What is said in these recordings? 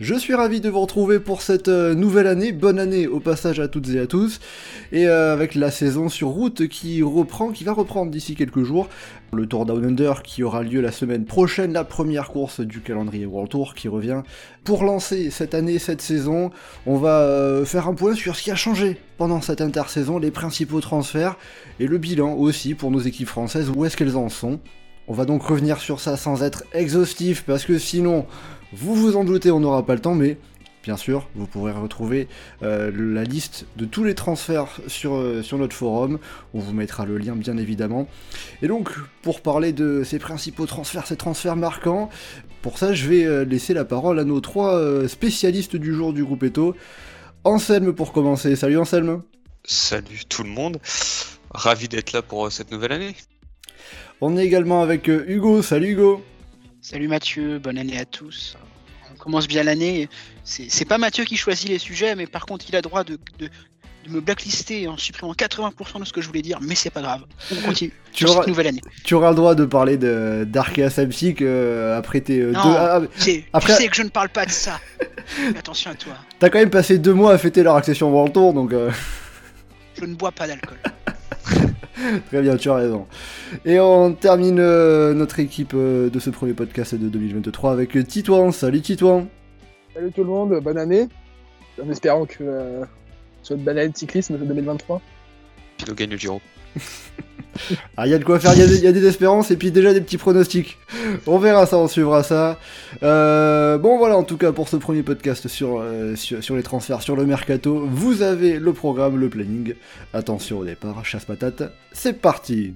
Je suis ravi de vous retrouver pour cette euh, nouvelle année, bonne année au passage à toutes et à tous, et euh, avec la saison sur route qui reprend, qui va reprendre d'ici quelques jours, le Tour Down Under qui aura lieu la semaine prochaine, la première course du calendrier World Tour qui revient. Pour lancer cette année, cette saison, on va euh, faire un point sur ce qui a changé pendant cette intersaison, les principaux transferts, et le bilan aussi pour nos équipes françaises, où est-ce qu'elles en sont. On va donc revenir sur ça sans être exhaustif, parce que sinon, vous vous en doutez, on n'aura pas le temps, mais bien sûr, vous pourrez retrouver euh, la liste de tous les transferts sur, euh, sur notre forum. On vous mettra le lien, bien évidemment. Et donc, pour parler de ces principaux transferts, ces transferts marquants, pour ça, je vais euh, laisser la parole à nos trois spécialistes du jour du groupe Eto. Anselme pour commencer. Salut Anselme. Salut tout le monde, ravi d'être là pour cette nouvelle année. On est également avec Hugo. Salut Hugo. Salut Mathieu, bonne année à tous. On commence bien l'année. C'est pas Mathieu qui choisit les sujets, mais par contre, il a droit de, de- de me blacklister en supprimant 80% de ce que je voulais dire, mais c'est pas grave. On continue Tu auras- cette nouvelle année. Tu auras le droit de parler de- d'Arkea Samsic euh, après tes euh, Non. deux. ah, ah, Après- Tu sais que je ne parle pas de ça. Attention à toi. T'as quand même passé deux mois à fêter leur accession World Tour, donc euh, Je ne bois pas d'alcool. très bien, tu as raison. Et on termine euh, notre équipe euh, de ce premier podcast de 2023 avec Titouan. Salut Titouan. Salut tout le monde, bonne année. En espérant que euh, ce soit une bonne année de cyclisme de 2023. Pilo gagne le Giro. Ah, il y a de quoi faire, il y, a des- espérances et puis déjà des petits pronostics. On verra ça, on suivra ça. Euh, bon, voilà, en tout cas, pour ce premier podcast sur, euh, sur, sur les transferts, sur le mercato, vous avez le programme, le planning. Attention au départ, chasse patate, c'est parti!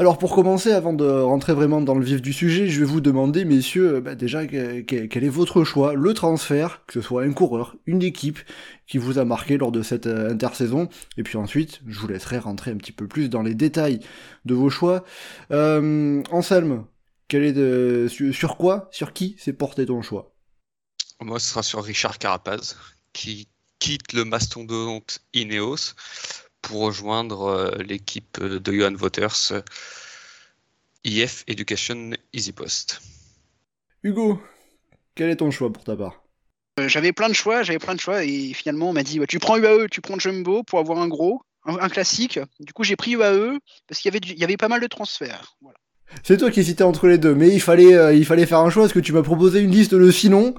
Alors pour commencer, avant de rentrer vraiment dans le vif du sujet, je vais vous demander, messieurs, bah, déjà que- que- quel est votre choix, le transfert, que ce soit un coureur, une équipe, qui vous a marqué lors de cette euh, intersaison, et puis ensuite, je vous laisserai rentrer un petit peu plus dans les détails de vos choix. Euh, Anselme, quel est de, sur, sur quoi, sur qui s'est porté ton choix? Moi, ce sera sur Richard Carapaz, qui quitte le mastodonte Ineos pour rejoindre euh, l'équipe de Johan Wouters, euh, IF Education EasyPost. Hugo, quel est ton choix pour ta part? Euh, J'avais plein de choix, j'avais plein de choix, et finalement on m'a dit ouais, tu prends UAE, tu prends Jumbo pour avoir un gros, un, un classique. Du coup j'ai pris UAE parce qu'il y avait, du- il y avait pas mal de transferts. Voilà. C'est toi qui hésitais entre les deux, mais il fallait, euh, il fallait faire un choix, parce que tu m'as proposé une liste de sinon.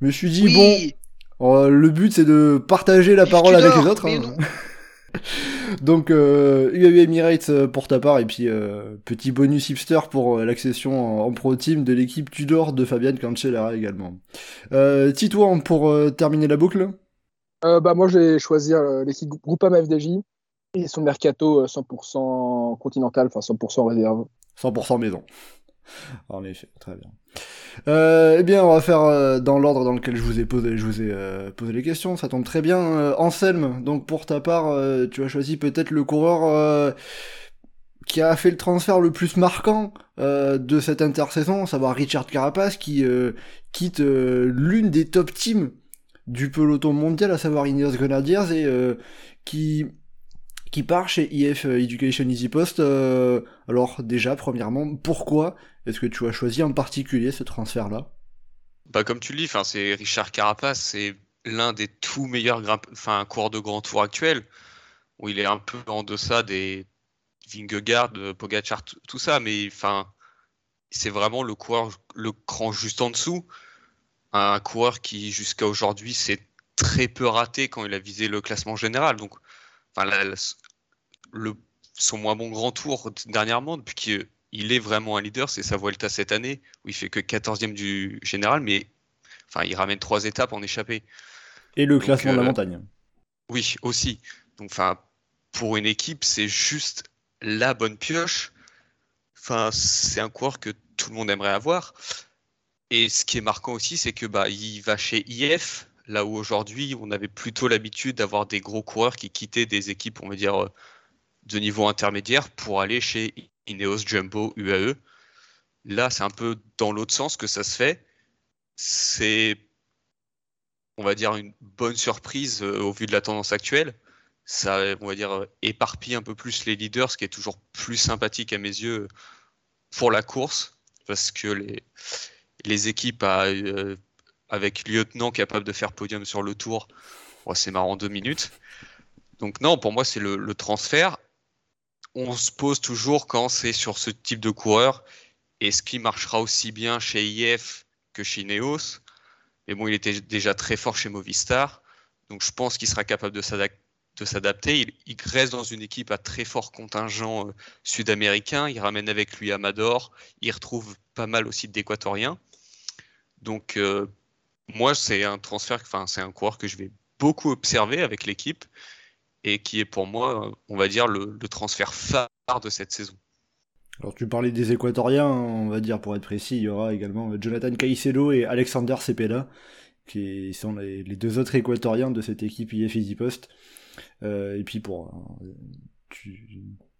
Je me suis dit, bon, Euh, le but c'est de partager la parole avec les autres. hein. Donc euh, UAE Emirates euh, pour ta part et puis euh, petit bonus hipster pour euh, l'accession en, en pro team de l'équipe Tudor de Fabian Cancellara également. Euh, Titouan pour euh, terminer la boucle. Bah, moi, je vais choisir euh, l'équipe Groupama FDJ et son mercato euh, 100% continental, enfin 100% réserve. 100% maison. En effet, très bien. Euh, eh bien, on va faire euh, dans l'ordre dans lequel je vous ai posé, je vous ai euh, posé les questions. Ça tombe très bien. Anselme, donc pour ta part, tu as choisi peut-être le coureur qui a fait le transfert le plus marquant de cette intersaison, à savoir Richard Carapace, qui quitte l'une des top teams du peloton mondial, à savoir Ineos Grenadiers, et qui qui part chez IF Education Easy Post. Alors déjà, premièrement, pourquoi est-ce que tu as choisi en particulier ce transfert-là? Bah, comme tu le dis, c'est Richard Carapace, c'est l'un des tout meilleurs coureurs de grand tour actuels, où il est un peu en deçà des Vingegaard, Pogacar, tout ça, mais c'est vraiment le coureur, le cran juste en dessous. Un coureur qui, jusqu'à aujourd'hui, s'est très peu raté quand il a visé le classement général. Donc, la- le, son moins bon grand tour dernièrement, depuis qu'il il est vraiment un leader, c'est sa Vuelta cette année, où il fait que 14e du général, mais enfin, il ramène trois étapes en échappée. Et le Donc, classement de la euh, montagne. Oui, aussi. Donc, enfin, pour une équipe, c'est juste la bonne pioche. Enfin, c'est un coureur que tout le monde aimerait avoir. Et ce qui est marquant aussi, c'est que bah, il va chez IF, Là où aujourd'hui, on avait plutôt l'habitude d'avoir des gros coureurs qui quittaient des équipes, on va dire, de niveau intermédiaire pour aller chez Ineos, Jumbo, UAE. Là, c'est un peu dans l'autre sens que ça se fait. C'est, on va dire, une bonne surprise euh, au vu de la tendance actuelle. Ça, on va dire, éparpille un peu plus les leaders, ce qui est toujours plus sympathique à mes yeux pour la course, parce que les, les équipes euh, avec lieutenant capable de faire podium sur le tour, c'est marrant deux minutes. Donc non, pour moi, c'est le, transfert. On se pose toujours quand c'est sur ce type de coureur, est-ce qu'il marchera aussi bien chez IF que chez Neos Mais bon, il était déjà très fort chez Movistar, donc je pense qu'il sera capable de s'adapter. Il, reste dans une équipe à très fort contingent euh, sud-américain. Il ramène avec lui Amador. Il retrouve pas mal aussi d'Équatoriens. Donc, euh, moi, c'est un transfert, enfin, c'est un coureur que je vais beaucoup observer avec l'équipe et qui est pour moi, on va dire, le, transfert phare de cette saison. Alors tu parlais des Équatoriens, on va dire pour être précis, il y aura également Jonathan Caicedo et Alexander Cepeda, qui sont les, deux autres Équatoriens de cette équipe IF Easy Post. Euh, et puis pour euh,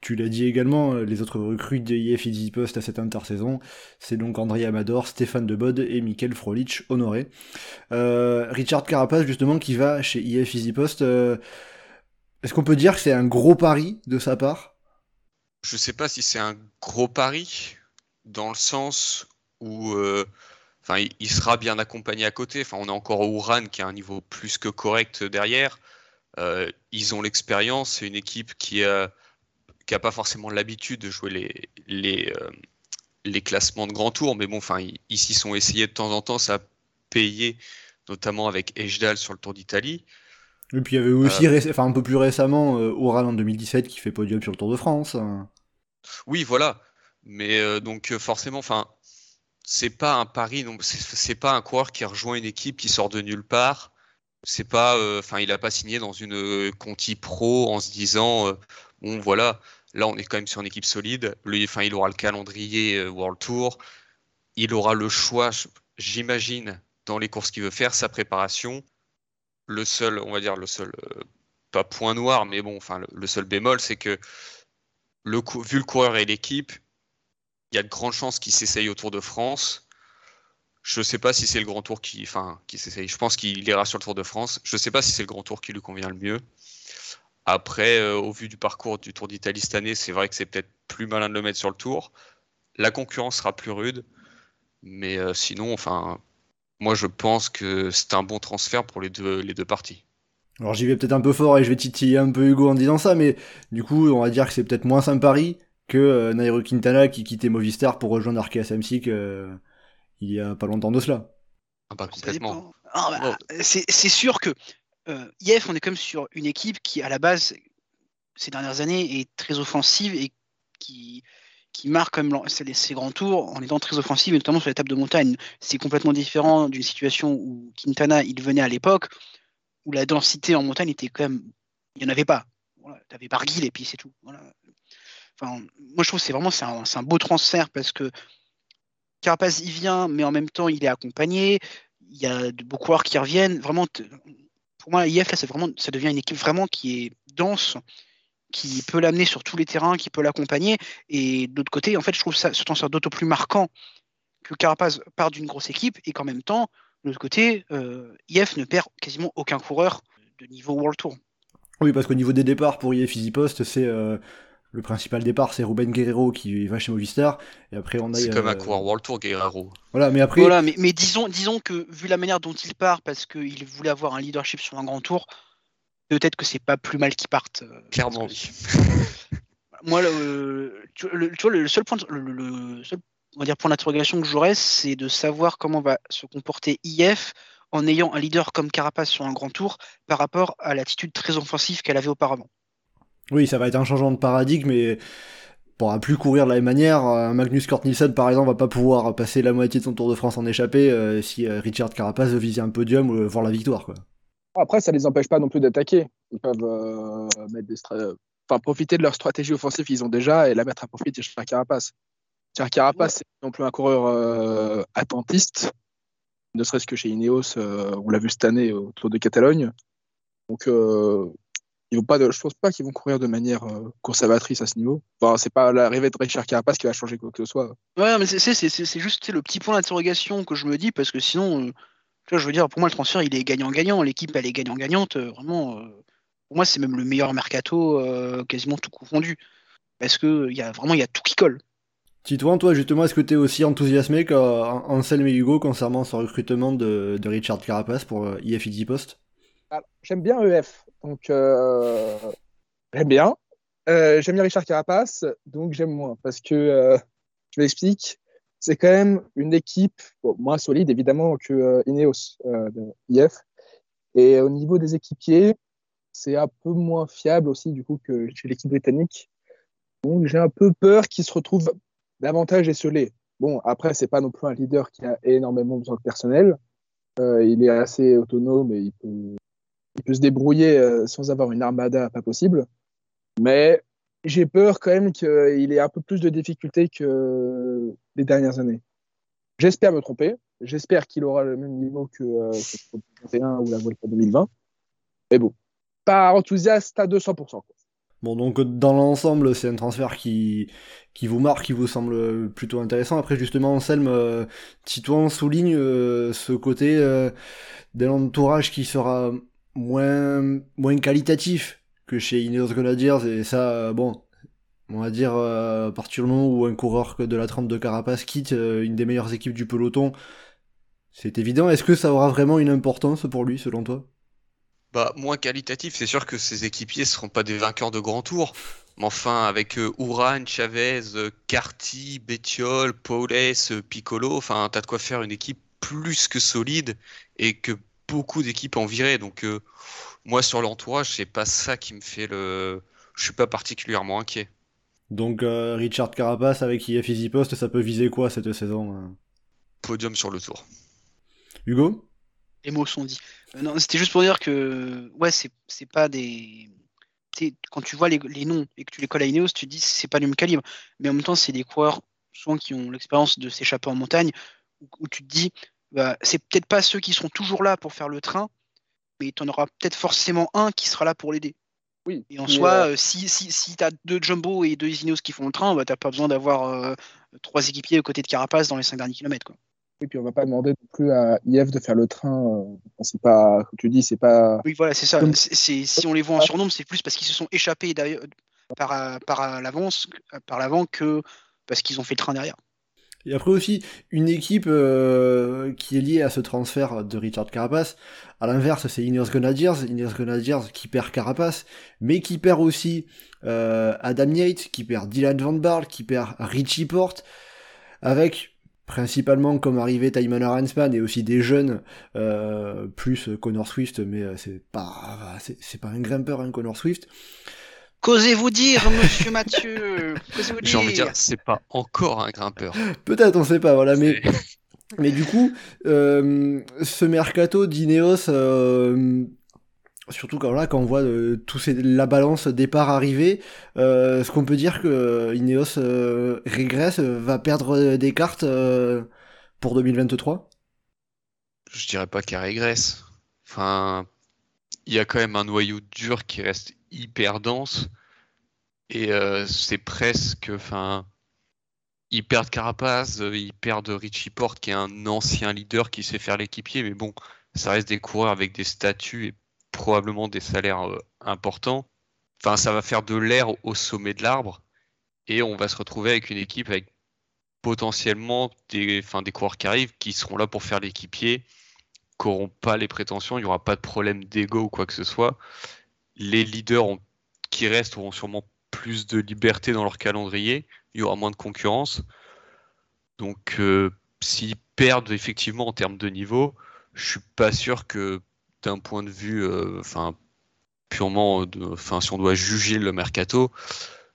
tu l'as dit également, euh, les autres recrues d'IF Easy Post à cette intersaison, c'est donc André Amador, Stéphane Debode et Michael Frolich honoré. Euh, Richard Carapace justement qui va chez IF Easy Post, euh, est-ce qu'on peut dire que c'est un gros pari de sa part? Je sais pas si c'est un gros pari, dans le sens où enfin, il sera bien accompagné à côté. On a encore Ouran qui a un niveau plus que correct derrière. ils ont l'expérience, c'est une équipe qui a qui n'a pas forcément l'habitude de jouer les, les, euh, les, classements de grand tour, mais bon, enfin, ils s'y sont essayés de temps en temps, ça a payé, notamment avec Ejdal sur le Tour d'Italie. Et puis il y avait aussi, euh, enfin, un peu plus récemment, euh, Oral en 2017 qui fait podium sur le Tour de France. Oui, voilà. Mais donc forcément, enfin, c'est pas un pari, c'est pas un coureur qui rejoint une équipe qui sort de nulle part. C'est pas, enfin, il a pas signé dans une Conti Pro en se disant, bon voilà, Là, on est quand même sur une équipe solide. Enfin, il aura le calendrier euh, World Tour. Il aura le choix, j'imagine, dans les courses qu'il veut faire, sa préparation. Le seul, on va dire, le seul, euh, pas point noir, mais bon, enfin, le, seul bémol, c'est que le, vu le coureur et l'équipe, il y a de grandes chances qu'il s'essaye au Tour de France. Je ne sais pas si c'est le grand tour qui, enfin, qui s'essaye. Je pense qu'il ira sur le Tour de France. Je ne sais pas si c'est le grand tour qui lui convient le mieux. Après, euh, au vu du parcours du Tour d'Italie cette année, c'est vrai que c'est peut-être plus malin de le mettre sur le Tour. La concurrence sera plus rude, mais euh, sinon, enfin, moi je pense que c'est un bon transfert pour les deux, les deux parties. Alors j'y vais peut-être un peu fort et je vais titiller un peu Hugo en disant ça, mais du coup, on va dire que c'est peut-être moins un pari que euh, Nairo Quintana qui quittait Movistar pour rejoindre Arkea Samsic il y a pas longtemps de cela. Ah bah complètement. Ah, bah, c'est sûr que euh, IF, on est comme sur une équipe qui, à la base, ces dernières années, est très offensive et qui, qui marque comme ses, grands tours en étant très offensive, et notamment sur l'étape de montagne. C'est complètement différent d'une situation où Quintana, il venait à l'époque, où la densité en montagne était quand même. Il n'y en avait pas. Voilà, tu avais Barguil et puis c'est tout. Enfin, moi, je trouve que c'est vraiment un, un, beau transfert parce que Carapace, il vient, mais en même temps, il est accompagné. Il y a de beaux coureurs qui reviennent. Vraiment, pour moi, IF, là, vraiment, ça devient une équipe vraiment qui est dense, qui peut l'amener sur tous les terrains, qui peut l'accompagner. Et de l'autre côté, en fait, je trouve ça, ce transfert d'auto plus marquant que Carapaz part d'une grosse équipe et qu'en même temps, de l'autre côté, euh, IF ne perd quasiment aucun coureur de niveau World Tour. Oui, parce qu'au niveau des départs pour IF Easy Post, c'est euh, le principal départ, c'est Ruben Guerrero qui va chez Movistar. Et après, on a. C'est comme un euh, coureur World Tour, Guerrero. Voilà, mais après. Voilà, mais, mais disons, disons que vu la manière dont il part, parce qu'il voulait avoir un leadership sur un grand tour, peut-être que c'est pas plus mal qu'il parte. Euh, Clairement, oui. Moi, le, tu, vois, le seul point, le, seul, on va dire, point d'interrogation que j'aurais, c'est de savoir comment va se comporter IF en ayant un leader comme Carapace sur un grand tour par rapport à l'attitude très offensive qu'elle avait auparavant. Oui, ça va être un changement de paradigme et pourra plus courir de la même manière. Magnus Kort Nielsen, par exemple, va pas pouvoir passer la moitié de son Tour de France en échappée euh, si euh, Richard Carapaz veut viser un podium ou voir la victoire. Quoi. Après, ça les empêche pas non plus d'attaquer. Ils peuvent euh, mettre des enfin, profiter de leur stratégie offensive qu'ils ont déjà et la mettre à profit de Richard Carapaz. Richard Carapaz, c'est non plus un coureur attentiste. ne serait-ce que chez Ineos, on l'a vu cette année au Tour de Catalogne. Donc, ils vont pas de, je pense pas qu'ils vont courir de manière conservatrice à ce niveau. Enfin, c'est pas l'arrivée de Richard Carapace qui va changer quoi que ce soit. Ouais, mais c'est juste le petit point d'interrogation que je me dis parce que sinon, je veux dire, pour moi, le transfert, il est gagnant-gagnant. L'équipe, elle est gagnant-gagnante. vraiment, pour moi, c'est même le meilleur mercato, quasiment tout confondu. Parce que y a, vraiment, il y a tout qui colle. Titouan, toi, justement, est-ce que tu es aussi enthousiasmé qu'Anselme et Hugo concernant ce recrutement de, de Richard Carapace pour Easy Post J'aime bien EF. Donc, euh, j'aime bien. Euh, j'aime bien Richard Carapace, donc j'aime moins. Parce que, euh, je m'explique, c'est quand même une équipe moins solide, évidemment, que Ineos de IF. Et au niveau des équipiers, c'est un peu moins fiable aussi, du coup, que chez l'équipe britannique. Donc, j'ai un peu peur qu'il se retrouve davantage esselé. Bon, après, c'est pas non plus un leader qui a énormément besoin de personnel. il est assez autonome et il peut il peut se débrouiller euh, sans avoir une armada pas possible. Mais j'ai peur quand même qu'il ait un peu plus de difficultés que les dernières années. J'espère me tromper. J'espère qu'il aura le même niveau que, euh, 2021 ou la Volta 2020. Mais bon, pas enthousiaste à 200%. Bon, donc dans l'ensemble, c'est un transfert qui, qui vous marque, qui vous semble plutôt intéressant. Après, justement, Anselme, euh, Titouan souligne euh, ce côté euh, de l'entourage qui sera moins, moins qualitatif que chez Ineos Grenadiers, et ça, bon, on va dire, euh, à partir du moment où un coureur de la trempe de Carapace quitte euh, une des meilleures équipes du peloton, c'est évident. Est-ce que ça aura vraiment une importance pour lui, selon toi? Bah, moins qualitatif, c'est sûr que ses équipiers ne seront pas des vainqueurs de grand tour. Mais enfin, avec euh, Chavez, Carty, Bettiol, Paules, Piccolo, enfin, t'as de quoi faire une équipe plus que solide et que beaucoup d'équipes en viraient. Donc, euh, moi, sur l'entourage, c'est pas ça qui me fait le. Je suis pas particulièrement inquiet. Donc, euh, Richard Carapace avec IF Easy Post, ça peut viser quoi cette saison euh Podium sur le tour. Hugo? Les mots sont dits. non, c'était juste pour dire que, ouais, c'est pas des. Quand tu vois les, noms et que tu les colles à Ineos, tu te dis c'est pas le même calibre. Mais en même temps, c'est des coureurs souvent qui ont l'expérience de s'échapper en montagne, où tu te dis bah, c'est peut-être pas ceux qui seront toujours là pour faire le train, mais tu en auras peut-être forcément un qui sera là pour l'aider. Oui. Et en soi, euh, si, si, si tu as deux Jumbo et deux Ineos qui font le train, bah, tu n'as pas besoin d'avoir euh, trois équipiers aux côtés de Carapace dans les cinq derniers kilomètres. Quoi. Et puis on va pas demander non plus à IF de faire le train. Euh, c'est pas, comme tu dis, c'est pas. Oui, voilà, c'est ça. Si on les voit en surnombre, c'est plus parce qu'ils se sont échappés par, par l'avance, par l'avant que parce qu'ils ont fait le train derrière. Et après aussi, une équipe euh, qui est liée à ce transfert de Richard Carapace, à l'inverse, c'est Ineos Grenadiers, Ineos Grenadiers qui perd Carapace, mais qui perd aussi euh, Adam Yates, qui perd Dylan Van Barl, qui perd Richie Porte, avec principalement comme arrivé Tymon Aransman et aussi des jeunes, euh, plus Connor Swift, mais c'est pas, c'est pas un grimpeur, hein, Connor Swift. Qu'osez-vous dire, monsieur Mathieu J'ai envie de dire, c'est pas encore un grimpeur. Peut-être, on sait pas, voilà, mais. Mais du coup, euh, ce mercato d'Ineos, euh, surtout quand, là, quand on voit euh, tout la balance départ arrivé, est-ce qu'on peut dire que Ineos régresse, va perdre des cartes pour 2023 Je dirais pas qu'elle régresse. Enfin, il y a quand même un noyau dur qui reste hyper dense. Et euh, c'est presque. Enfin, ils perdent Carapace, euh, ils perdent Richie Porte, qui est un ancien leader qui sait faire l'équipier, mais bon, ça reste des coureurs avec des statuts et probablement des salaires euh, importants. Enfin, ça va faire de l'air au sommet de l'arbre et on va se retrouver avec une équipe avec potentiellement des, des coureurs qui arrivent qui seront là pour faire l'équipier, qui n'auront pas les prétentions, il n'y aura pas de problème d'ego ou quoi que ce soit les leaders qui restent auront sûrement plus de liberté dans leur calendrier, il y aura moins de concurrence. Donc euh, s'ils perdent effectivement en termes de niveau, je suis pas sûr que d'un point de vue, euh, enfin purement, enfin si on doit juger le mercato,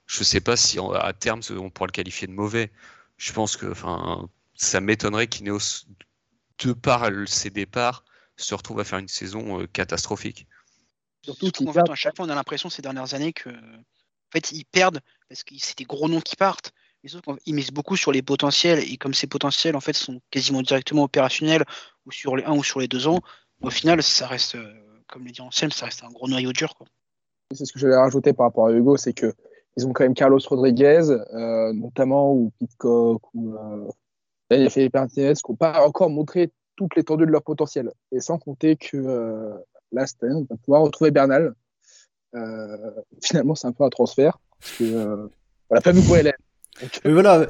je sais pas si à terme on pourra le qualifier de mauvais. Je pense que, ça m'étonnerait qu'Ineos, de par ses départs, se retrouve à faire une saison euh, catastrophique. Surtout à chaque fois, on a l'impression ces dernières années que, en fait, ils perdent parce que c'est des gros noms qui partent. ils misent beaucoup sur les potentiels et comme ces potentiels en fait sont quasiment directement opérationnels ou sur les un ou sur les deux ans, au final, ça reste, euh, comme le dit Anselme, ça reste un gros noyau dur. Quoi. C'est ce que j'allais rajouter par rapport à Hugo, c'est que ils ont quand même Carlos Rodriguez, euh, notamment, ou Pitcock, ou euh, Daniel Felipe Martinez, qui n'ont pas encore montré toute l'étendue de leur potentiel. Et sans compter que euh, là, cette année, on va pouvoir retrouver Bernal. Euh, finalement, c'est un peu un transfert, parce que euh, on l'a pas vu pour Hélène. Donc, Mais voilà,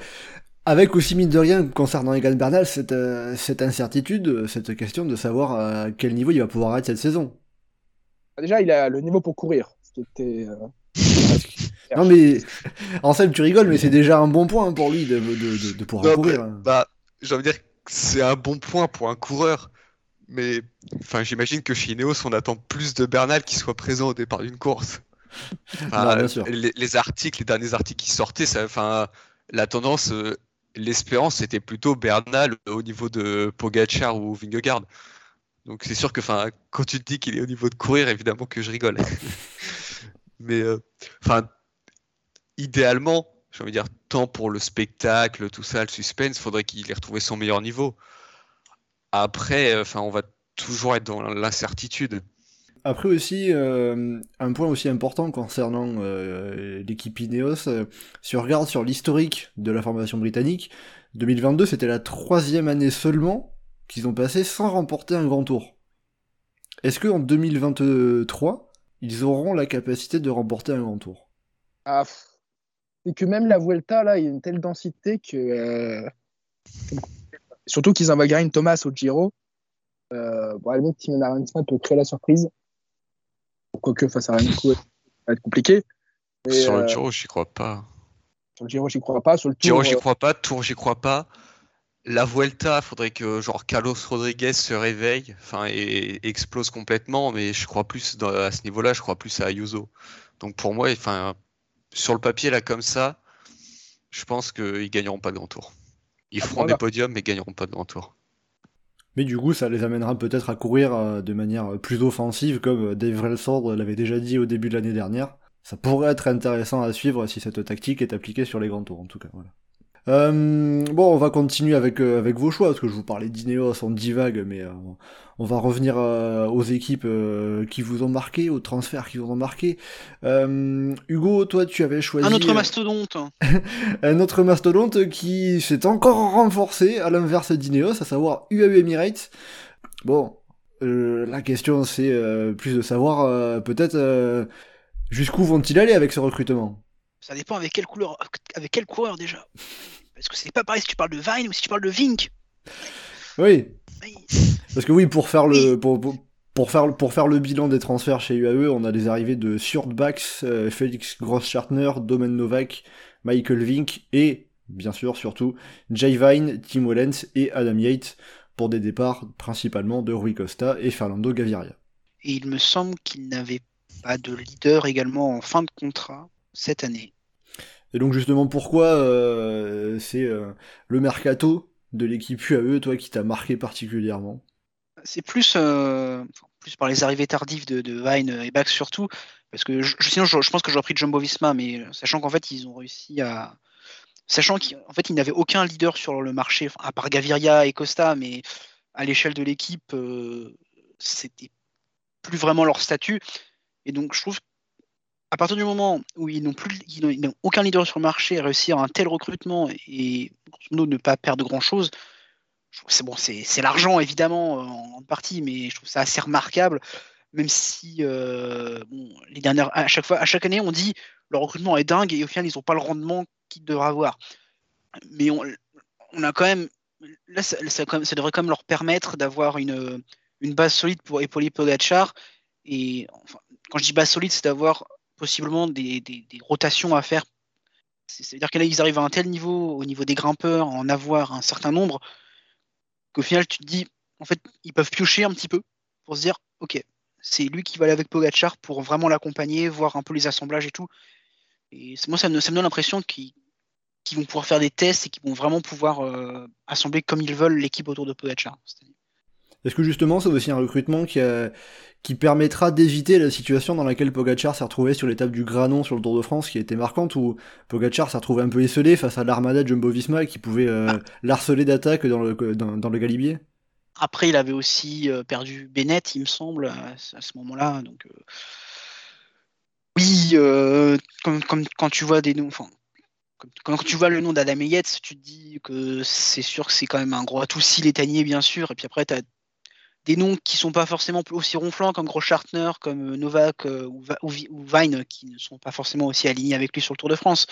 avec aussi mine de rien concernant Egan Bernal, cette, euh, cette incertitude, cette question de savoir à quel niveau il va pouvoir être cette saison. déjà, il a le niveau pour courir, ce qui était. euh, Non mais, Anselme, tu rigoles, mais c'est déjà un bon point pour lui de, de, de, de pouvoir Non, courir. mais, bah, j'ai envie de dire que c'est un bon point pour un coureur. Mais enfin, j'imagine que chez Ineos, on attend plus de Bernal qui soit présent au départ d'une course. Enfin, Non. Les, les articles, les derniers articles qui sortaient, ça, enfin, la tendance, euh, l'espérance, c'était plutôt Bernal au niveau de Pogachar ou Vingegaard. Donc c'est sûr que, enfin, quand tu te dis qu'il est au niveau de courir, évidemment que je rigole. Mais, euh, enfin, idéalement, j'ai envie de dire, tant pour le spectacle, tout ça, le suspense, faudrait qu'il ait retrouvé son meilleur niveau. Après, euh, enfin, on va toujours être dans l'incertitude. Après aussi, euh, un point aussi important concernant euh, l'équipe Ineos, euh, si on regarde sur l'historique de la formation britannique, 2022 c'était la troisième année seulement qu'ils ont passé sans remporter un grand tour. Est-ce qu'en 2023, ils auront la capacité de remporter un grand tour? Ah, pff. c'est que même la Vuelta, là, il y a une telle densité que. Euh, Surtout qu'ils envoient Graham Thomas au Giro. Euh, bon, à la limite, Timon Arensman peut créer la surprise. Quoique face à Remco, ça va être compliqué. Mais, Sur euh, le Giro, j'y crois pas. sur le Giro, j'y crois pas. Sur le Giro, j'y euh, crois pas. Tour, j'y crois pas. La Vuelta, faudrait que genre Carlos Rodriguez se réveille, enfin et, et explose complètement, mais je crois plus dans- à ce niveau-là, je crois plus à Ayuso. Donc pour moi, enfin sur le papier là comme ça, je pense qu'ils gagneront pas de grand tour. Ils feront Voilà. des podiums, mais gagneront pas de grand tour. Mais du coup, ça les amènera peut-être à courir euh, de manière plus offensive, comme Dave Vrelsord l'avait déjà dit au début de l'année dernière. Ça pourrait être intéressant à suivre si cette tactique est appliquée sur les grands tours, en tout cas. Voilà. Euh, bon, on va continuer avec, euh, avec vos choix, parce que je vous parlais d'Ineos, on divague, mais euh, on va revenir euh, aux équipes euh, qui vous ont marqué, aux transferts qui vous ont marqué. Euh, Hugo, toi, tu avais choisi Un autre mastodonte. un autre mastodonte qui s'est encore renforcé à l'inverse d'Ineos, à savoir UAE Emirates. Bon, euh, la question c'est euh, plus de savoir euh, peut-être euh, jusqu'où vont-ils aller avec ce recrutement? Ça dépend avec quel couleur, avec quel coureur déjà. Parce que c'est pas pareil si tu parles de Vine ou si tu parles de Vink. Oui, Oui. parce que oui, pour faire le pour, pour- pour faire, pour faire le bilan des transferts chez UAE, on a des arrivées de Surtbacks, euh, Félix Gross-Schartner, Domen Novak, Michael Vink et, bien sûr, surtout, Jay Vine, Tim Wellens et Adam Yates pour des départs principalement de Rui Costa et Fernando Gaviria. Et il me semble qu'il n'avait pas de leader également en fin de contrat cette année. Et donc justement pourquoi euh, c'est euh, le mercato de l'équipe UAE, toi qui t'a marqué particulièrement? C'est plus, euh, plus par les arrivées tardives de, de Vine et Bax surtout. Parce que je, sinon, je, je pense que j'aurais pris Jumbo Visma, mais sachant qu'en fait, ils ont réussi à. Sachant qu'en fait, ils n'avaient aucun leader sur le marché, à part Gaviria et Costa, mais à l'échelle de l'équipe, c'était plus vraiment leur statut. Et donc, je trouve à partir du moment où ils n'ont plus, ils aucun leader sur le marché, réussir un tel recrutement et modo, ne pas perdre grand chose, c'est bon, c'est l'argent évidemment en partie, mais je trouve ça assez remarquable. Même si euh, les dernières, à chaque fois, à chaque année, on dit le recrutement est dingue et au final ils n'ont pas le rendement qu'ils devraient avoir. Mais on, a quand même là, ça, devrait quand même leur permettre d'avoir une, une base solide pour épauler Pogacar. Et enfin, quand je dis base solide, c'est d'avoir possiblement des, rotations à faire. C'est- C'est-à-dire que là, ils arrivent à un tel niveau, au niveau des grimpeurs, en avoir un certain nombre, qu'au final, tu te dis, en fait, ils peuvent piocher un petit peu pour se dire, ok, c'est lui qui va aller avec Pogachar pour vraiment l'accompagner, voir un peu les assemblages et tout. Et moi, ça me, donne l'impression qu'ils qu'ils vont pouvoir faire des tests et qu'ils vont vraiment pouvoir euh, assembler comme ils veulent l'équipe autour de Pogachar. Est-ce que justement c'est aussi un recrutement qui, a- qui permettra d'éviter la situation dans laquelle Pogacar s'est retrouvé sur l'étape du Granon sur le Tour de France qui a été marquante où Pogacar s'est retrouvé un peu esselé face à l'armada de Jumbo-Visma qui pouvait euh, l'harceler d'attaque dans le, dans, dans le galibier? Après, il avait aussi perdu Bennett, il me semble, à, ce moment-là. Donc, oui, comme, quand tu vois des noms, enfin, quand tu vois le nom d'Adam Yates, tu te dis que c'est sûr que c'est quand même un gros atout si l'étanier, bien sûr. Et puis après, tu as des noms qui sont pas forcément aussi ronflants comme Gros Schartner, comme Novak ou, Vine, qui ne sont pas forcément aussi alignés avec lui sur le Tour de France.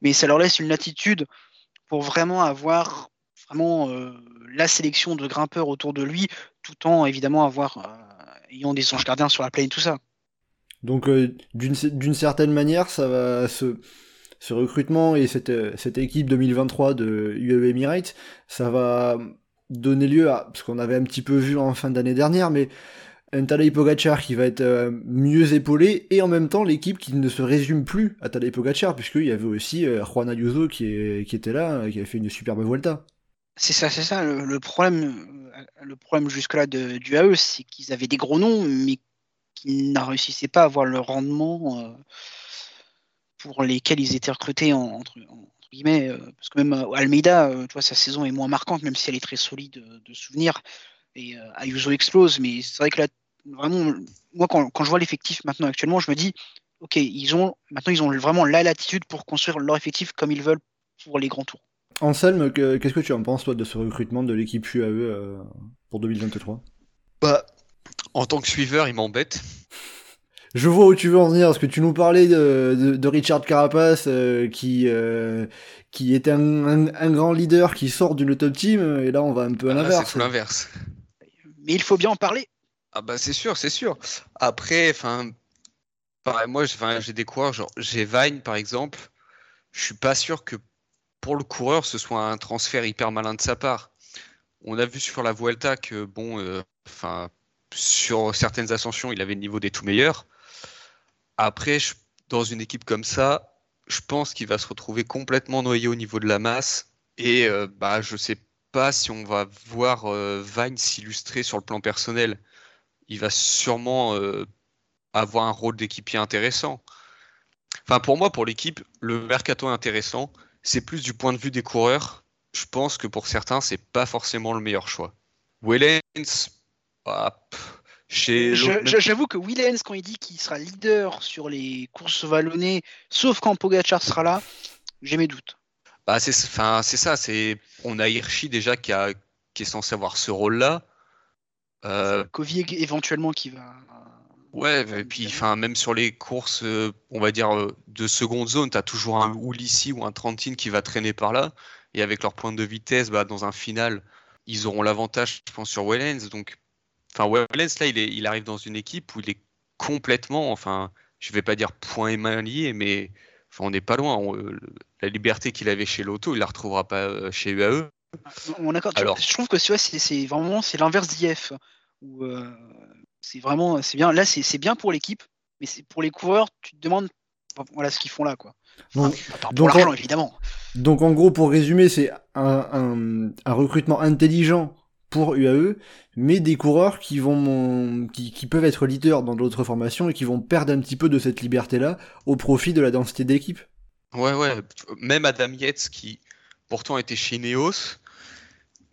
Mais ça leur laisse une latitude pour vraiment avoir vraiment la sélection de grimpeurs autour de lui, tout en évidemment avoir ayant des anges gardiens sur la plaine, tout ça. Donc d'une certaine manière, ça va ce recrutement et cette, cette équipe 2023 de UAE Emirates, ça va donner lieu à ce qu'on avait un petit peu vu en fin d'année dernière, mais un Tadej Pogacar qui va être euh, mieux épaulé et en même temps l'équipe qui ne se résume plus à Tadej Pogacar puisqu'il y avait aussi euh, Juan Ayuso qui, était là, qui avait fait une superbe Vuelta. C'est ça, c'est ça. Le, problème, le problème jusque-là du AE, c'est qu'ils avaient des gros noms, mais qu'ils n'a réussissaient pas à avoir le rendement euh, pour lesquels ils étaient recrutés entre, guillemets. Euh, parce que même euh, Almeida, tu vois, sa saison est moins marquante, même si elle est très solide de souvenirs. Et Ayuso explose, mais c'est vrai que là, vraiment, moi, quand, quand je vois l'effectif maintenant actuellement, je me dis, ok, ils ont maintenant ils ont vraiment la latitude pour construire leur effectif comme ils veulent pour les grands tours. Anselme, qu'est-ce que tu en penses toi de ce recrutement de l'équipe UAE pour 2023 Bah, en tant que suiveur, il m'embête. Je vois où tu veux en venir, parce que tu nous parlais de, de, Richard Carapace, euh, qui, euh, qui était un, un, grand leader qui sort d'une top team, et là on va un peu à ah, l'inverse. C'est l'inverse. Mais il faut bien en parler. Ah bah c'est sûr, c'est sûr. Après, enfin, moi j'ai des coureurs, genre j'ai Vine par exemple, je suis pas sûr que pour le coureur ce soit un transfert hyper malin de sa part. On a vu sur la Vuelta que bon, euh, enfin sur certaines ascensions, il avait le niveau des tout meilleurs. Après, dans une équipe comme ça, je pense qu'il va se retrouver complètement noyé au niveau de la masse. Et euh, bah, je sais pas si on va voir euh, Vine s'illustrer sur le plan personnel. Il va sûrement euh, avoir un rôle d'équipier intéressant. Enfin, pour moi, pour l'équipe, le mercato est intéressant. C'est plus du point de vue des coureurs. Je pense que pour certains, c'est pas forcément le meilleur choix. Wellens, J'avoue que Willens, quand il dit qu'il sera leader sur les courses vallonnées, sauf quand Pogachar sera là, j'ai mes doutes. Bah c'est ça, c'est on a Hirschi déjà qui, a, qui est censé avoir ce rôle-là. Euh... éventuellement qui va. Ouais, et puis enfin même sur les courses, euh, on va dire euh, de seconde zone, tu as toujours un Ulissi ou un Trentine qui va traîner par là. Et avec leur point de vitesse, bah, dans un final, ils auront l'avantage, je pense, sur Wellens. Donc Enfin, Wellens, là, il, est, il arrive dans une équipe où il est complètement, enfin, je vais pas dire point et main lié, mais enfin, on n'est pas loin. Euh, la liberté qu'il avait chez l'auto, il la retrouvera pas euh, chez UAE. On Alors, je trouve que c'est vraiment c'est l'inverse d'IF. Euh, c'est vraiment c'est bien. Là, c'est bien pour l'équipe, mais c'est pour les coureurs, tu te demandes voilà ce qu'ils font là, quoi. donc, évidemment. Donc en gros, pour résumer, c'est un, un recrutement intelligent pour UAE, mais des coureurs qui vont qui, peuvent être leaders dans d'autres formations et qui vont perdre un petit peu de cette liberté-là au profit de la densité d'équipe. Ouais, ouais. Même Adam Yates qui pourtant était chez Neos,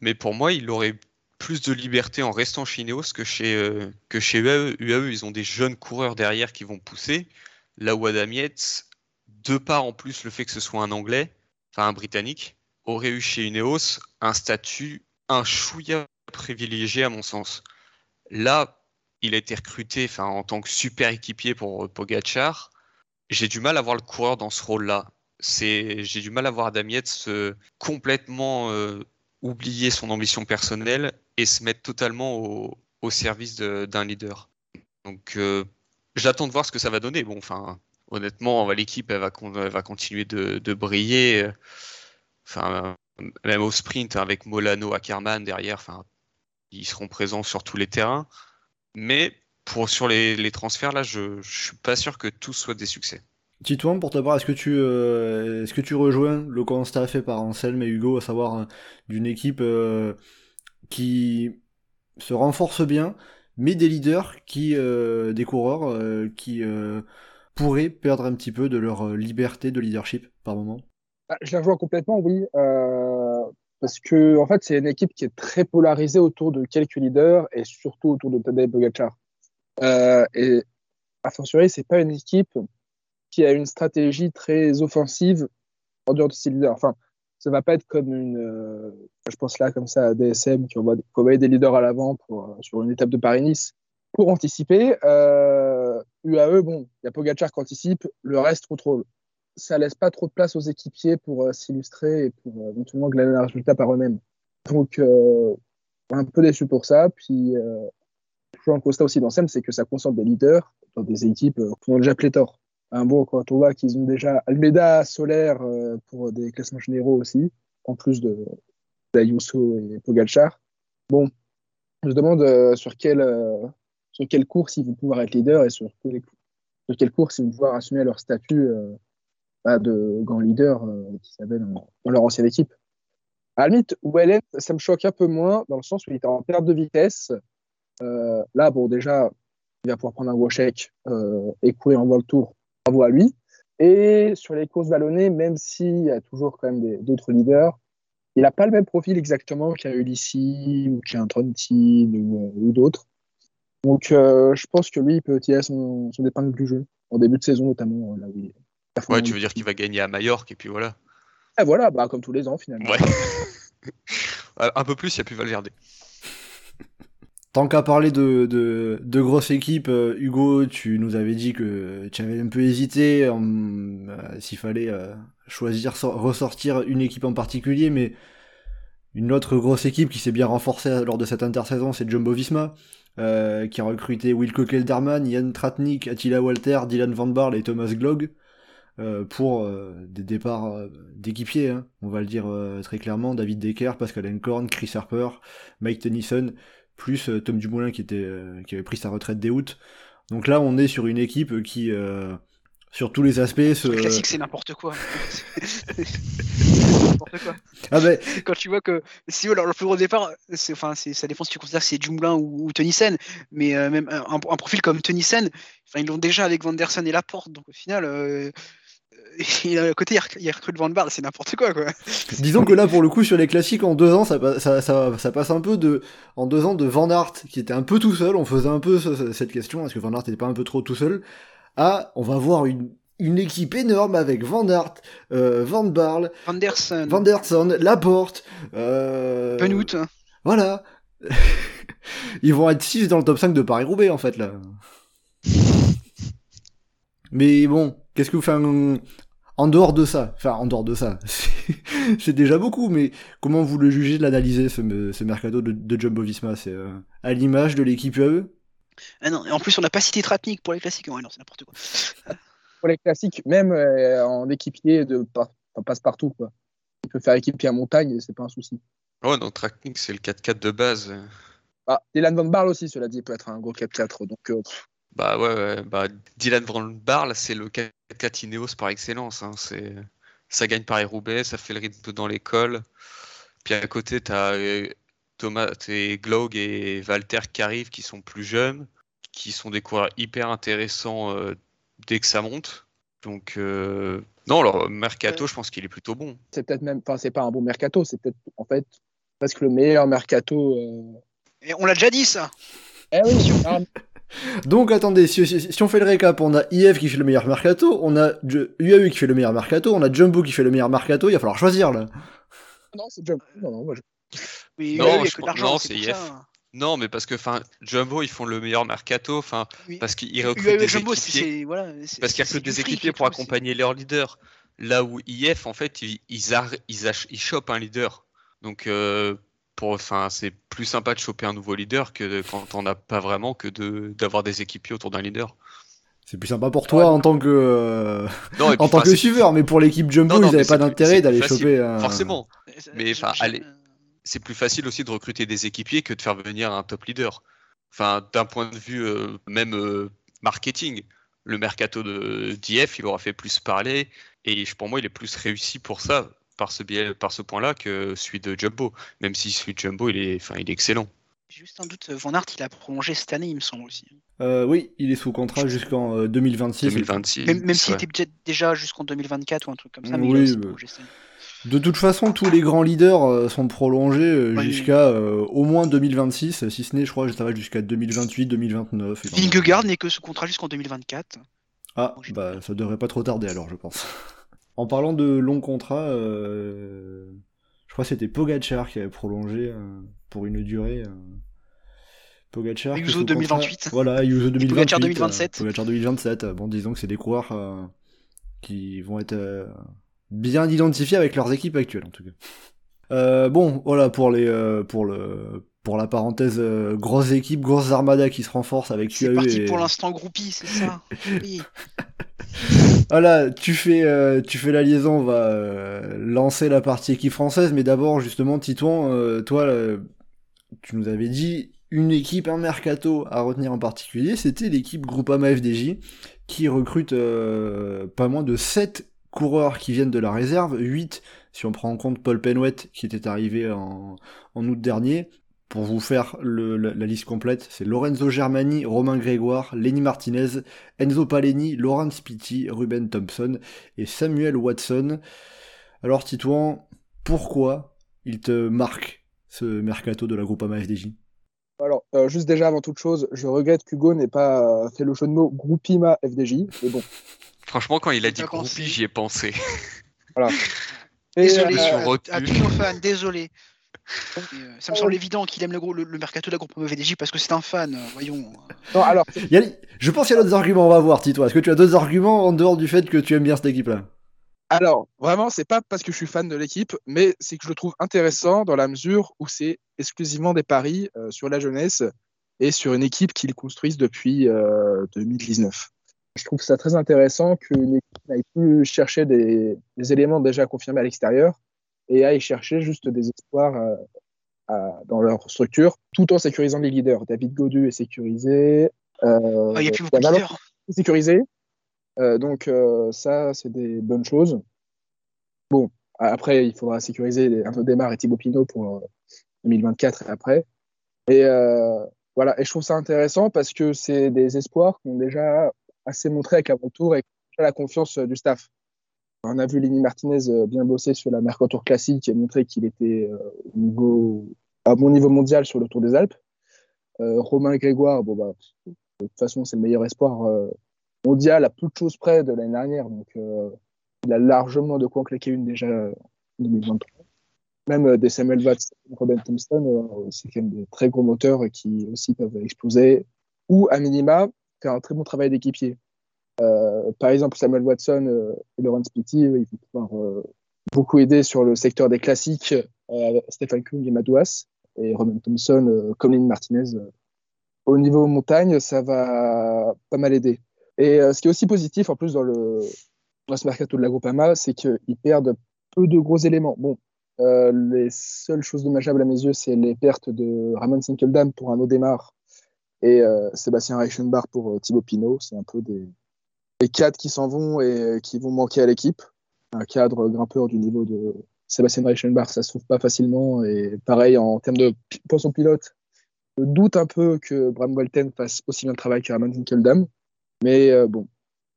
mais pour moi, il aurait plus de liberté en restant chez Neos que chez, euh, que chez UAE. UAE, ils ont des jeunes coureurs derrière qui vont pousser. Là où Adam Yates, de part en plus le fait que ce soit un Anglais, enfin un Britannique, aurait eu chez Ineos un statut un chouïa privilégié à mon sens. Là, il a été recruté en tant que super équipier pour Pogachar. J'ai du mal à voir le coureur dans ce rôle-là. J'ai du mal à voir Damiette complètement euh, oublier son ambition personnelle et se mettre totalement au, service d'un leader. Donc, euh, j'attends de voir ce que ça va donner. Bon, enfin, honnêtement, l'équipe va continuer de, de briller. Enfin, même au sprint avec Molano, Ackerman derrière, ils seront présents sur tous les terrains. Mais sur les, transferts, là, je ne suis pas sûr que tout soit des succès. Titouan, pour ta part, est-ce que tu euh, est-ce que tu rejoins le constat fait par Anselme et Hugo, à savoir hein, d'une équipe euh, qui se renforce bien, mais des leaders qui euh, des coureurs qui pourraient perdre un petit peu de leur liberté de leadership par moment? Je la rejoins complètement, oui. parce que en fait, c'est une équipe qui est très polarisée autour de quelques leaders et surtout autour de Tadej Pogacar. Euh, et a fortiori, c'est pas une équipe qui a une stratégie très offensive en dehors de ses leaders. Enfin, ça va pas être comme une, euh, je pense là comme ça à DSM qui envoie, envoie des leaders à l'avant pour sur une étape de Paris-Nice pour anticiper. Euh, UAE, bon, il y a Pogacar qui anticipe, le reste contrôle. Ça laisse pas trop de place aux équipiers pour euh, s'illustrer et pour euh, éventuellement glaner un résultat par eux-mêmes. Donc, euh, un peu déçu pour ça. Puis, un constat aussi dans SEM, c'est que ça concentre des leaders dans des équipes qui ont déjà pléthore. Un bon, quand on voit qu'ils ont déjà Almeida, Solaire pour des classements généraux aussi, en plus de d'Ayuso et Pogacar. Bon, je demande euh, sur quelle sur quelle course ils vont pouvoir être leaders et sur, sur quelle course ils vont pouvoir assumer leur statut bah, de grand leader euh, qu'ils avaient dans, dans leur ancienne équipe. À la limite, Wellen, ça me choque un peu moins dans le sens où il était en perte de vitesse. Euh, là, bon, déjà, il va pouvoir prendre un Washek euh, et courir en World Tour. Bravo à lui. Et sur les courses vallonnées, même s'il y a toujours quand même d'autres leaders, il n'a pas le même profil exactement qu'un Ulissi ou qu'un Trontin ou, euh, ou d'autres. Donc, euh, je pense que lui, il peut tirer son, son épingle du jeu, en début de saison notamment, euh, là où il est. Ouais, tu veux dire qu'il va gagner à Majorque et puis voilà. Ah, voilà, bah, comme tous les ans finalement. Ouais. un peu plus, il n'y a plus Valverde. Tant qu'à parler de, de, de grosses équipes, euh, Hugo, tu nous avais dit que tu avais un peu hésité en- euh, s'il fallait euh, choisir, so- ressortir une équipe en particulier, mais une autre grosse équipe qui s'est bien renforcée lors de cette intersaison, c'est Jumbo Visma, euh, qui a recruté Wilco Kelderman, Yann Tratnik, Attila Walter, Dylan Van Barle et Thomas Glog euh, pour euh, des départs euh, d'équipiers, hein, on va le dire très clairement, David Decker, Pascal Encorn, Chris Harper, Mike Tennyson, plus Tom Dumoulin qui était qui avait pris sa retraite dès août. Donc là, on est sur une équipe qui, sur tous les aspects, se... Le classique, c'est n'importe quoi. Quoi. ah ben, Quand tu vois que si leur, leur plus gros départ, c'est, enfin, ça dépend si tu considères que c'est Dumoulin ou, ou Tennyson, mais euh, même un, un profil comme Tennyson, enfin, ils l'ont déjà avec Vanderson et Laporte, donc au final, euh, et à côté, il, rec- il recrute Van Barle, c'est n'importe quoi, quoi. disons que là, pour le coup, sur les classiques, en deux ans, ça, ça, ça, ça passe un peu de, en deux ans de Van Aert, qui était un peu tout seul, on faisait un peu ce- ce- cette question, est-ce que Van Aert n'était pas un peu trop tout seul, à, on va voir une, une équipe énorme avec Van Aert, euh, Van Barle, Vanderson, Vanderson, Laporte, euh... Benoît. Voilà. Ils vont être 6 dans le top 5 de Paris-Roubaix, en fait, là. Mais bon, qu'est-ce que vous faites en... en dehors de ça? Enfin, en dehors de ça, c'est- déjà beaucoup, mais comment vous le jugez de l'analyser, ce, ce mercato de, de Jumbo-Visma C'est euh, à l'image de l'équipe UAE Ah non, et en plus, on n'a pas cité Tratnik pour les classiques, ouais, non, c'est n'importe quoi. Pour les classiques, même euh, en équipier de par- enfin, passe-partout, quoi. Il peut faire équipier à montagne et c'est pas un souci. Ouais, donc Tracking, c'est le 4-4 de base. Ah, Dylan Van Barle aussi, cela dit, peut être un gros 4-4. Donc, euh, pff, Bah ouais, ouais, bah Dylan Van Barle, c'est le 4-4 Ineos par excellence. hein, c'est... Ça gagne Paris-Roubaix, ça fait le rythme dans l'école. Puis à côté, tu as Thomas et Glog et Walter qui arrivent, qui sont plus jeunes, qui sont des coureurs hyper intéressants euh, dès que ça monte. Donc, euh, non, alors Mercato, je pense qu'il est plutôt bon. c'est peut-être même, enfin, c'est pas un bon mercato, c'est peut-être en fait presque le meilleur mercato. euh. Et on l'a déjà dit, ça Eh oui, Donc attendez, si, si- si on fait le récap, on a IF qui fait le meilleur mercato, on a UAE qui fait le meilleur mercato, on a Jumbo qui fait le meilleur mercato, il va falloir choisir là. non, c'est Jumbo. Non, non, moi, je- Mais Non, c'est IF. ça. Non, mais parce que enfin, Jumbo, ils font le meilleur mercato, enfin, Oui. parce qu'ils recrutent des Jumbo, c'est, équipiers. c'est- voilà, c'est- Parce qu'ils recrutent des fric équipiers pour accompagner leur leader. Là où IF, en fait, ils, ils, ar- ils, ach- ils chopent un leader. Donc, euh, pour, enfin, c'est plus sympa de choper un nouveau leader que de- quand on n'a pas vraiment que de d'avoir des équipiers autour d'un leader. C'est plus sympa pour toi en tant que euh, Non, et puis, en tant enfin, que c'est- suiveur, mais pour l'équipe Jumbo, Non, non, ils n'avaient pas d'intérêt d'aller choper un... Forcément, Mais, enfin, J'ai- allez. c'est plus facile aussi de recruter des équipiers que de faire venir un top leader. Enfin, d'un point de vue euh, même euh, marketing, le mercato de d'IF, il aura fait plus parler et je- pour moi, il est plus réussi pour ça, par ce biais, par ce point-là, que celui de Jumbo. Même si celui de Jumbo, il est, enfin, il est excellent. J'ai Juste un doute, Van Aert, il a prolongé cette année, il me semble aussi. Euh, oui, il est sous contrat jusqu'en euh, 2026. 2026. Même, même s'il était peut-être déjà jusqu'en 2024 ou un truc comme ça, mais Oui, il a aussi prolongé cette année. De toute façon, tous les grands leaders euh, sont prolongés Oui. jusqu'à euh, au moins 2026, si ce n'est, je crois, ça va jusqu'à 2028, 2029. et Vingegaard n'est que sous contrat jusqu'en 2024. Ah, bah ça devrait pas trop tarder alors, je pense. En parlant de longs contrats, euh, je crois que c'était Pogachar qui avait prolongé euh, pour une durée. euh, sous contrat- 2028. Voilà, Ayuso 2028. Pogacar euh, 2027. Pogacar 2027. euh, Bon, disons que c'est des coureurs qui vont être bien identifiés avec leurs équipes actuelles en tout cas. Bon, voilà pour les pour le pour la parenthèse euh, grosse équipe, grosse armada qui se renforce avec C'est UAE parti et- pour l'instant groupie, c'est ça Oui. Voilà, tu fais, euh, tu fais la liaison, on va euh, lancer la partie équipe française, mais d'abord, justement, Titouan, euh, toi, tu nous avais dit une équipe, un mercato à retenir en particulier, c'était l'équipe Groupama FDJ, qui recrute euh, pas moins de 7 coureurs qui viennent de la réserve, 8 si on prend en compte Paul Penwet, qui était arrivé en août dernier. Pour vous faire le- la, la liste complète, c'est Lorenzo Germani, Romain Grégoire, Lenny Martinez, Enzo Paleni, Laurence Pitti, Ruben Thompson et Samuel Watson. Alors Titouan, pourquoi il te marque ce mercato de la Groupama FDJ Alors, euh, juste déjà avant toute chose, je regrette qu'Hugo n'ait pas euh, fait le jeu de mots Groupima FDJ. Mais bon, Franchement, quand il a dit groupie, j'y ai pensé. voilà. Et, Désolé, Je suis à, à tous nos fans, désolé. Et, euh, ça me semble évident qu'il aime le, gros- le, le mercato de la groupe VDJ parce que c'est un fan, euh, voyons. non, alors, Il y a- Je pense qu'il y a d'autres arguments, on va voir Titouan. Est-ce que tu as d'autres arguments en dehors du fait que tu aimes bien cette équipe-là? Alors, vraiment, c'est pas parce que je suis fan de l'équipe, mais c'est que je le trouve intéressant dans la mesure où c'est exclusivement des paris euh, sur la jeunesse et sur une équipe qu'ils construisent depuis euh, 2019. Je trouve ça très intéressant qu'une équipe n'aille plus chercher des, des éléments déjà confirmés à l'extérieur et aille chercher juste des espoirs euh, à- dans leur structure, tout en sécurisant les leaders. David Godu est sécurisé. euh, Ah, Il n'y a plus beaucoup de leaders. sécurisé. Euh, donc euh, ça, c'est des bonnes choses. Bon, après, il faudra sécuriser un peu Démarre et Thibaut Pinot pour euh, 2024 et après. Et voilà, et je trouve ça intéressant parce que c'est des espoirs qui ont déjà assez montré avec avant tour et qui ont la confiance du staff. On a vu Lenny Martinez euh, bien bosser sur la Mercantour classique et montrer qu'il était euh, au niveau, à bon niveau mondial sur le Tour des Alpes. Euh, Romain Grégoire, bon bah, de toute façon, c'est le meilleur espoir mondial à peu de choses près de l'année dernière. Donc, il a largement de quoi en claquer une déjà en 2023. Même des Samuel Watts, Robin Thompson, c'est quand même des très gros moteurs qui aussi peuvent exploser. Ou, à minima, faire un très bon travail d'équipier. Euh, par exemple, Samuel Watson euh, et Laurence Pitti, ils vont pouvoir euh, beaucoup aider sur le secteur des classiques euh, Stéphane Kung et Madouas. Et Robin Thompson, Colin Martinez, au niveau montagne, ça va pas mal aider. Et ce qui est aussi positif, en plus, dans, le, dans ce mercato de la Groupama, c'est qu'ils perdent peu de gros éléments. Bon, euh, les seules choses dommageables à mes yeux, c'est les pertes de Ramon Sinkeldam pour un Odemar et euh, Sébastien Reichenbach pour euh, Thibaut Pinot. C'est un peu des, des cadres qui s'en vont et euh, qui vont manquer à l'équipe. Un cadre grimpeur du niveau de Sébastien Reichenbach, ça se trouve pas facilement. Et pareil, en termes de poisson pilote, je doute un peu que Bram Walten fasse aussi bien le travail que Ramon Sinkeldam. Mais euh, bon,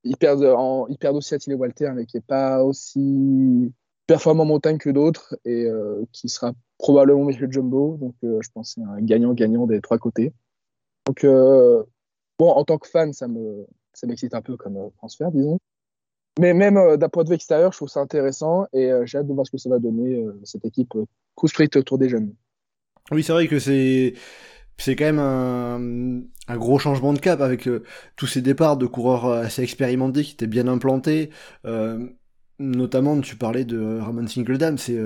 ils perdent, en, ils perdent aussi Attila Walter, mais qui n'est pas aussi performant en montagne que d'autres et euh, qui sera probablement Michel Jumbo. Donc euh, je pense que c'est un gagnant-gagnant des trois côtés. Donc euh, bon, en tant que fan, ça me ça m'excite un peu comme euh, transfert, disons. Mais même euh, d'un point de vue extérieur, je trouve ça intéressant et euh, j'ai hâte de voir ce que ça va donner cette équipe sprint autour des jeunes. Oui, c'est vrai que c'est c'est quand même un, gros changement de cap avec tous ces départs de coureurs assez expérimentés qui étaient bien implantés. Notamment, tu parlais de Ramon Sinkeldam, c'est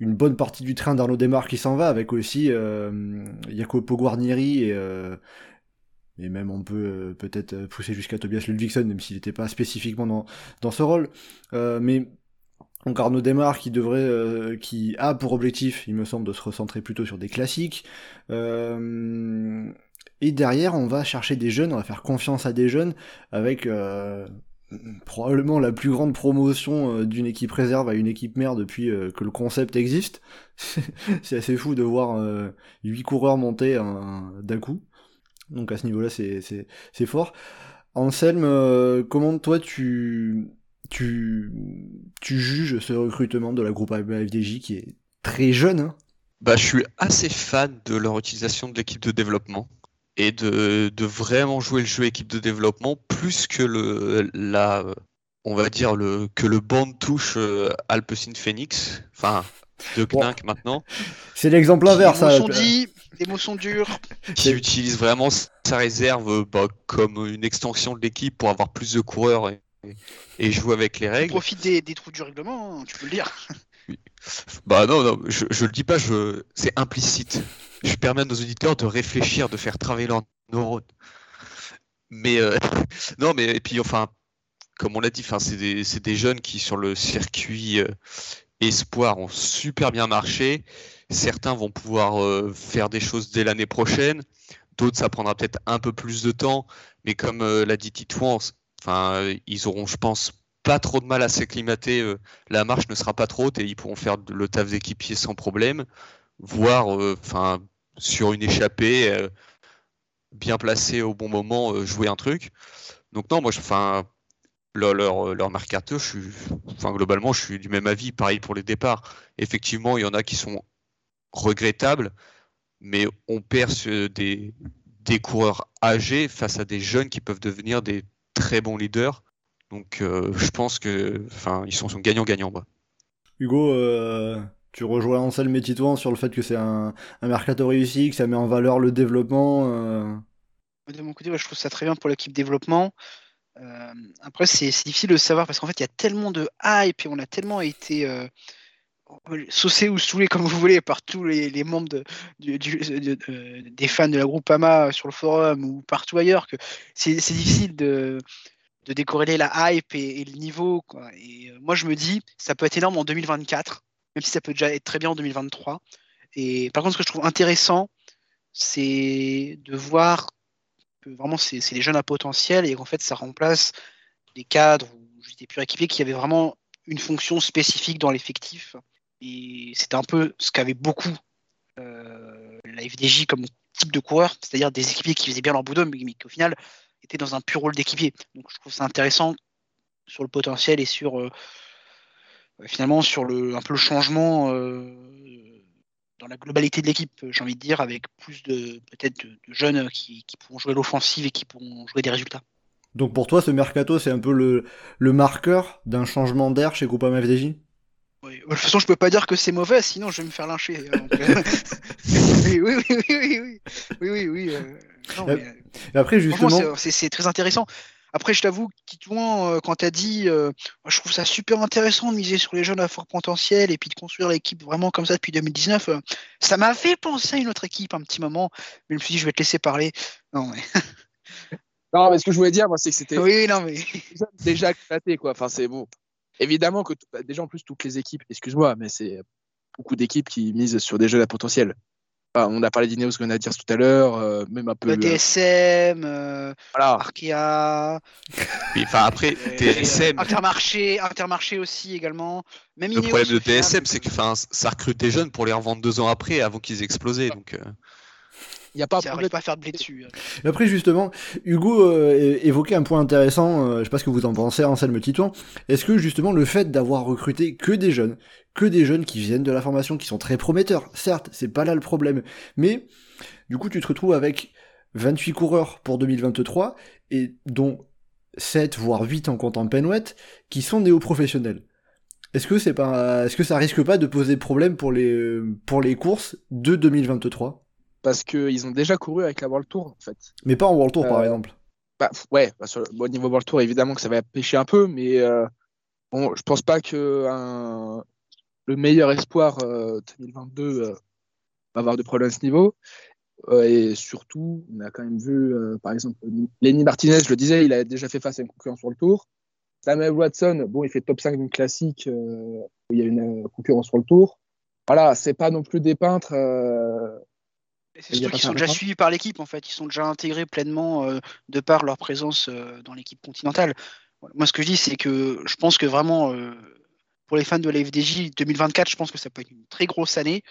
une bonne partie du train d'Arnaud Desmar qui s'en va, avec aussi Jacopo Guarnieri et, et même on peut euh, peut-être euh, pousser jusqu'à Tobias Ludvigsen, même s'il n'était pas spécifiquement dans, dans ce rôle. Euh, mais donc Arnaud Desmar qui devrait, euh, qui a pour objectif, il me semble, de se recentrer plutôt sur des classiques. Euh, et derrière, on va chercher des jeunes, on va faire confiance à des jeunes avec euh, probablement la plus grande promotion d'une équipe réserve à une équipe mère depuis que le concept existe. c'est assez fou de voir 8 coureurs monter un- d'un coup. Donc à ce niveau-là, c'est fort. Anselme, euh, comment toi tu tu, tu juges ce recrutement de la groupe FDJ qui est très jeune hein? Bah, Je suis assez fan de leur utilisation de l'équipe de développement et de, de, vraiment jouer le jeu équipe de développement plus que le, la, on va dire le, que le banc de touche euh, Alpecin Phoenix, enfin de Knack maintenant. C'est l'exemple inverse. Sont les mots sont durs. Qui utilise vraiment sa réserve bah, comme une extension de l'équipe pour avoir plus de coureurs et, et jouer avec les règles. profite des, des, trous du règlement, hein, tu peux le dire. Bah non, non, je, je le dis pas, je... c'est implicite. Je permets à nos auditeurs de réfléchir, de faire travailler leurs neurones. Mais euh... non, mais et puis enfin, comme on l'a dit, c'est des, des, jeunes qui sur le circuit euh, espoir ont super bien marché. Certains vont pouvoir euh, faire des choses dès l'année prochaine. D'autres, ça prendra peut-être un peu plus de temps. Mais comme euh, l'a dit Titouan, enfin, ils auront, je pense, pas trop de mal à s'acclimater. Euh, la marche ne sera pas trop haute et ils pourront faire le taf d'équipier sans problème. Voire, enfin, sur une échappée, bien placée au bon moment, jouer un truc. Donc non, moi, enfin, leur, leur, leur mercato, je suis, enfin, globalement, je suis du même avis. Pareil pour les départs. Effectivement, il y en a qui sont regrettables, mais on perd des, des coureurs âgés face à des jeunes qui peuvent devenir des très bons leaders. Donc, euh, je pense que, enfin, ils sont, sont gagnants-gagnants. Hugo, euh, tu rejoins Anselme et Titouan sur le fait que c'est un, un mercato réussi, que ça met en valeur le développement. Euh... De mon côté, je trouve ça très bien pour l'équipe développement. Euh, après, c'est difficile de savoir parce qu'en fait, il y a tellement de hype et on a tellement été euh, saucé ou saoulé, comme vous voulez, par tous les, membres de, des fans de la groupe AMA sur le forum ou partout ailleurs que c'est difficile de, de décorréler la hype et, le niveau. Et euh, moi, je me dis, ça peut être énorme en 2024, même si ça peut déjà être très bien en 2023. Et par contre, ce que je trouve intéressant, c'est de voir que vraiment c'est les jeunes à potentiel et qu'en fait ça remplace des cadres ou j'étais plus équipés qui avaient vraiment une fonction spécifique dans l'effectif. Et c'était un peu ce qu'avait beaucoup euh, la FDJ comme type de coureur, c'est-à-dire des équipiers qui faisaient bien leur boulot, mais qui au final étaient dans un pur rôle d'équipier. Donc je trouve ça intéressant sur le potentiel et sur euh, finalement sur le un peu le changement euh, dans la globalité de l'équipe, j'ai envie de dire, avec plus de peut-être de, jeunes qui, qui pourront jouer l'offensive et qui pourront jouer des résultats. Donc pour toi, ce mercato, c'est un peu le, le marqueur d'un changement d'air chez Groupama FDJ oui. De toute façon, je peux pas dire que c'est mauvais, sinon je vais me faire lyncher. Donc, euh... oui, oui, oui, oui, oui, oui, oui, oui. Euh... Non, mais, et après, justement, c'est très intéressant. Après, je t'avoue, Titouan, euh, quand tu as dit, euh, je trouve ça super intéressant de miser sur les jeunes à fort potentiel et puis de construire l'équipe vraiment comme ça depuis 2019, euh, ça m'a fait penser à une autre équipe un petit moment, mais je me suis dit, je vais te laisser parler. Non, mais. non, mais ce que je voulais dire, moi, c'est que c'était. Oui, non, mais. déjà éclaté, quoi. Enfin, c'est bon. Évidemment que, bah, déjà, en plus, toutes les équipes, excuse-moi, mais c'est beaucoup d'équipes qui misent sur des jeunes à potentiel. Enfin, on a parlé d'Ineos Grenadiers tout à l'heure, euh, même un peu. Le DSM, euh, voilà. Arkea. Oui, enfin après, DSM. Intermarché, Intermarché aussi également. Même le Ineos, problème de DSM, c'est que ça recrute des jeunes pour les revendre deux ans après, avant qu'ils explosaient. Donc, euh... Il n'y a pas de pas à faire de blé dessus. Et après, justement, Hugo euh, évoquait un point intéressant, euh, je sais pas ce que vous en pensez, Anselme Titouan. Est-ce que justement le fait d'avoir recruté que des jeunes, que des jeunes qui viennent de la formation, qui sont très prometteurs, certes, c'est pas là le problème, mais du coup, tu te retrouves avec 28 coureurs pour 2023, et dont 7 voire 8 en comptant Penwet, qui sont néo-professionnels. Est-ce que c'est pas, est-ce que ça risque pas de poser problème pour les, pour les courses de 2023? Parce qu'ils ont déjà couru avec la World Tour en fait. Mais pas en World Tour euh, par exemple. Bah, ouais, bah, sur le, au niveau World Tour évidemment que ça va pêcher un peu, mais euh, bon, je pense pas que un, le meilleur espoir euh, 2022 euh, va avoir de problèmes à ce niveau. Euh, et surtout, on a quand même vu, par exemple, Lenny Martinez, je le disais, il a déjà fait face à une concurrence sur le Tour. Samuel Watson, bon, il fait top 5 d'une classique où il y a une concurrence sur le Tour. Voilà, c'est pas non plus des peintres c'est surtout qu'ils sont déjà suivis par l'équipe, en fait. Ils sont déjà intégrés pleinement euh, de par leur présence euh, dans l'équipe continentale. Moi, ce que je dis, c'est que je pense que vraiment, euh, pour les fans de la FDJ, 2024, je pense que ça peut être une très grosse année.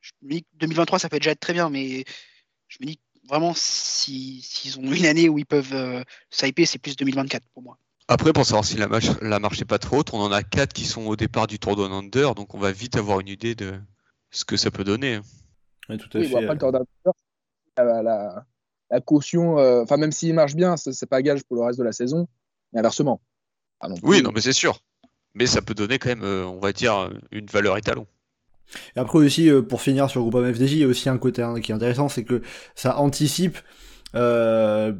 Je me dis que 2023, ça peut déjà être très bien, mais je me dis vraiment, s'ils si, ont une année où ils peuvent s'hyper, c'est plus 2024 pour moi. Après, pour savoir si la marche, la marche est pas trop haute, on en a quatre qui sont au départ du Tour Down Under, donc on va vite avoir une idée de ce que ça peut donner. Ouais, tout à Oui, fait. bon, après, le Under, la, la- la caution, euh, enfin, même s'il marche bien, c'est pas gage pour le reste de la saison. Et inversement. Pas non plus. Oui, non, mais c'est sûr. Mais ça peut donner quand même, euh, on va dire, une valeur étalon. Et après aussi, euh, pour finir sur Groupama FDJ, il y a aussi un côté hein, qui est intéressant, c'est que ça anticipe euh,